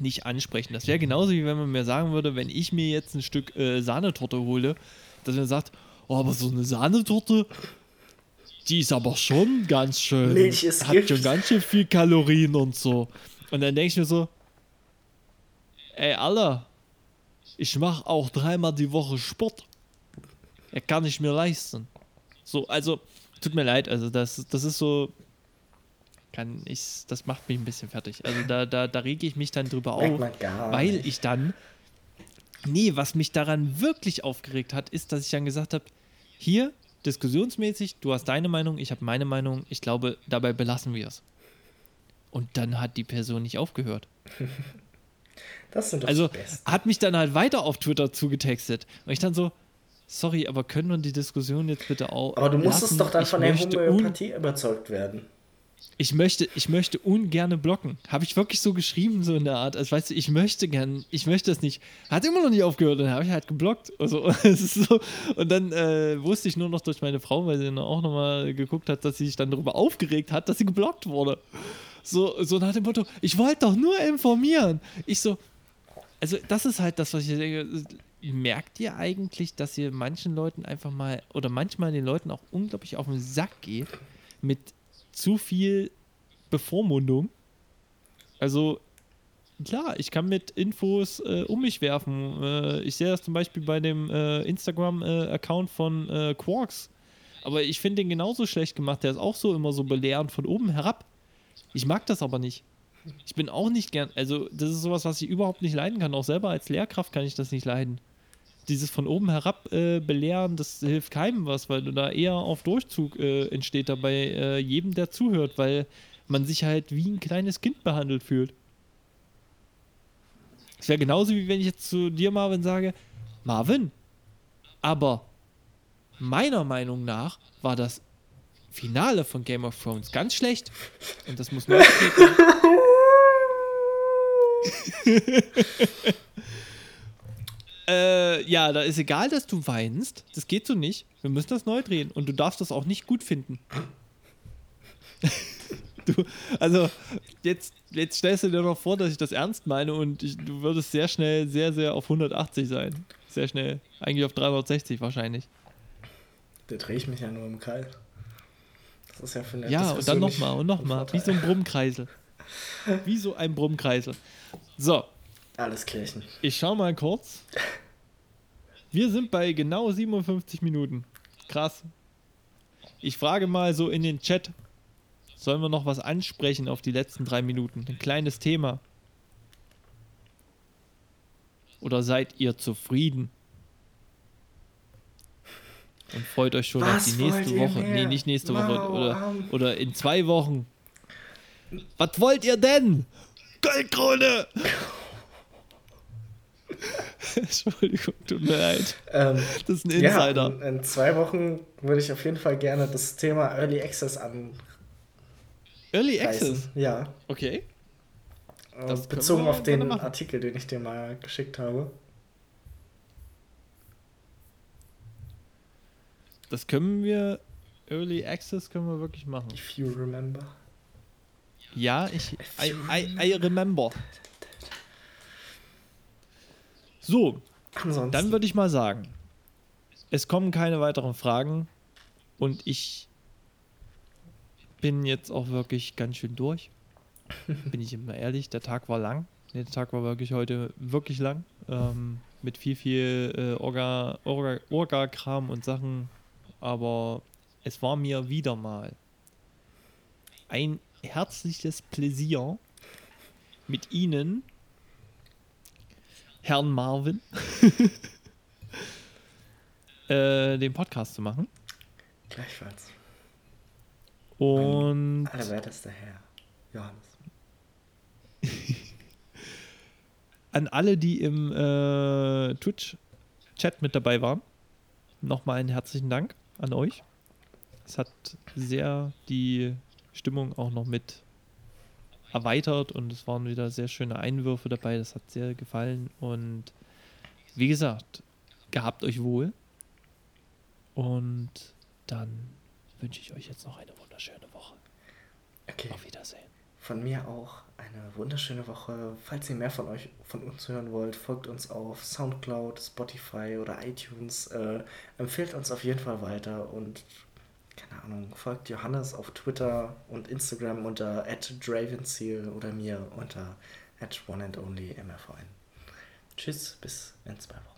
nicht ansprechen. Das wäre genauso wie wenn man mir sagen würde, wenn ich mir jetzt ein Stück äh, Sahnetorte hole, dass man sagt, oh, aber so eine Sahnetorte, die ist aber schon ganz schön. Milch ist hat Gift. schon ganz schön viel Kalorien und so. Und dann denke ich mir so, ey, Alter, ich mache auch dreimal die Woche Sport. Er kann ich mir leisten. So, also, tut mir leid, also das, das ist so, kann ich, das macht mich ein bisschen fertig. Also da, da, da rege ich mich dann drüber auf, weil ich dann, nee, was mich daran wirklich aufgeregt hat, ist, dass ich dann gesagt habe, hier, diskussionsmäßig, du hast deine Meinung, ich habe meine Meinung, ich glaube, dabei belassen wir es. Und dann hat die Person nicht aufgehört. Das sind doch Also hat mich dann halt weiter auf Twitter zugetextet. Und ich dann so, sorry, aber können wir die Diskussion jetzt bitte auch. Aber du musstest doch dann Ich von der Homöopathie überzeugt werden. Ich möchte, ich möchte ungerne blocken. Habe ich wirklich so geschrieben, so in der Art, als weißt du, ich möchte gern, ich möchte das nicht. Hat immer noch nicht aufgehört dann habe ich halt geblockt. Also, so. Und dann äh, wusste ich nur noch durch meine Frau, weil sie auch nochmal geguckt hat, dass sie sich dann darüber aufgeregt hat, dass sie geblockt wurde. So, so nach dem Motto, ich wollte doch nur informieren. Ich so, also das ist halt das, was ich denke. Merkt ihr eigentlich, dass ihr manchen Leuten einfach mal oder manchmal den Leuten auch unglaublich auf den Sack geht mit zu viel Bevormundung? Also klar, ich kann mit Infos äh, um mich werfen. Äh, ich sehe das zum Beispiel bei dem äh, Instagram-Account von äh, Quarks. Aber ich finde den genauso schlecht gemacht. Der ist auch so immer so belehrend von oben herab. Ich mag das aber nicht. Ich bin auch nicht gern, also das ist sowas, was ich überhaupt nicht leiden kann. Auch selber als Lehrkraft kann ich das nicht leiden. Dieses von oben herab äh, belehren, das hilft keinem was, weil du da eher auf Durchzug äh, entsteht dabei äh, jedem, der zuhört, weil man sich halt wie ein kleines Kind behandelt fühlt. Es wäre genauso wie wenn ich jetzt zu dir, Marvin, sage, Marvin, aber meiner Meinung nach war das Finale von Game of Thrones ganz schlecht. Und das muss man äh, ja, da ist egal, dass du weinst. Das geht so nicht. Wir müssen das neu drehen. Und du darfst das auch nicht gut finden. du, also, jetzt, jetzt stellst du dir noch vor, dass ich das ernst meine und ich, du würdest sehr schnell, sehr, sehr auf 180 sein. Sehr schnell. Eigentlich auf 360 wahrscheinlich. Da drehe ich mich ja nur im Kreis. Das ist ja für eine Ja, und Diskussion dann nicht nochmal und nochmal. Wie so ein Brummkreisel. Wie so ein Brummkreisel. So, Alles Kirchen. ich schau mal kurz. Wir sind bei genau 57 Minuten. Krass. Ich frage mal so in den Chat. Sollen wir noch was ansprechen auf die letzten drei Minuten? Ein kleines Thema. Oder seid ihr zufrieden? Und freut euch schon Was auf die nächste Woche. mehr? Nee, nicht nächste Woche. Mau, Oder, oder in zwei Wochen. Was wollt ihr denn? Goldkrone! Entschuldigung, tut mir leid. Ähm, Das ist ein ja, Insider. in, in zwei Wochen würde ich auf jeden Fall gerne das Thema Early Access anreißen. Early Access. Ja. Okay. Äh, Das bezogen auf den. Artikel, den ich dir mal geschickt habe. Das können wir. Early Access können wir wirklich machen. If you remember. Ja, ich. I, I, I remember. So, Ansonsten. dann würde ich mal sagen, es kommen keine weiteren Fragen und ich bin jetzt auch wirklich ganz schön durch. Bin ich immer ehrlich, der Tag war lang. Der Tag war wirklich heute wirklich lang. Ähm, mit viel, viel äh, Orga, Orga, Orga-Kram und Sachen. Aber es war mir wieder mal ein herzliches Pläsier mit Ihnen, Herrn Marvin, äh, den Podcast zu machen. Gleichfalls. Und Allerwertester Herr. Johannes. an alle, die im äh, Twitch-Chat mit dabei waren, nochmal einen herzlichen Dank an euch. Es hat sehr die Stimmung auch noch mit erweitert und es waren wieder sehr schöne Einwürfe dabei. Das hat sehr gefallen und wie gesagt, gehabt euch wohl. Und dann wünsche ich euch jetzt noch eine wunderschöne Woche. Okay. Auf Wiedersehen. von mir auch eine wunderschöne Woche. Falls ihr mehr von euch, von uns hören wollt, folgt uns auf Soundcloud, Spotify oder iTunes. Äh, empfehlt uns auf jeden Fall weiter und keine Ahnung, folgt Johannes auf Twitter und Instagram unter @dravenziel oder mir unter @oneandonlymfn. Tschüss, bis in zwei Wochen.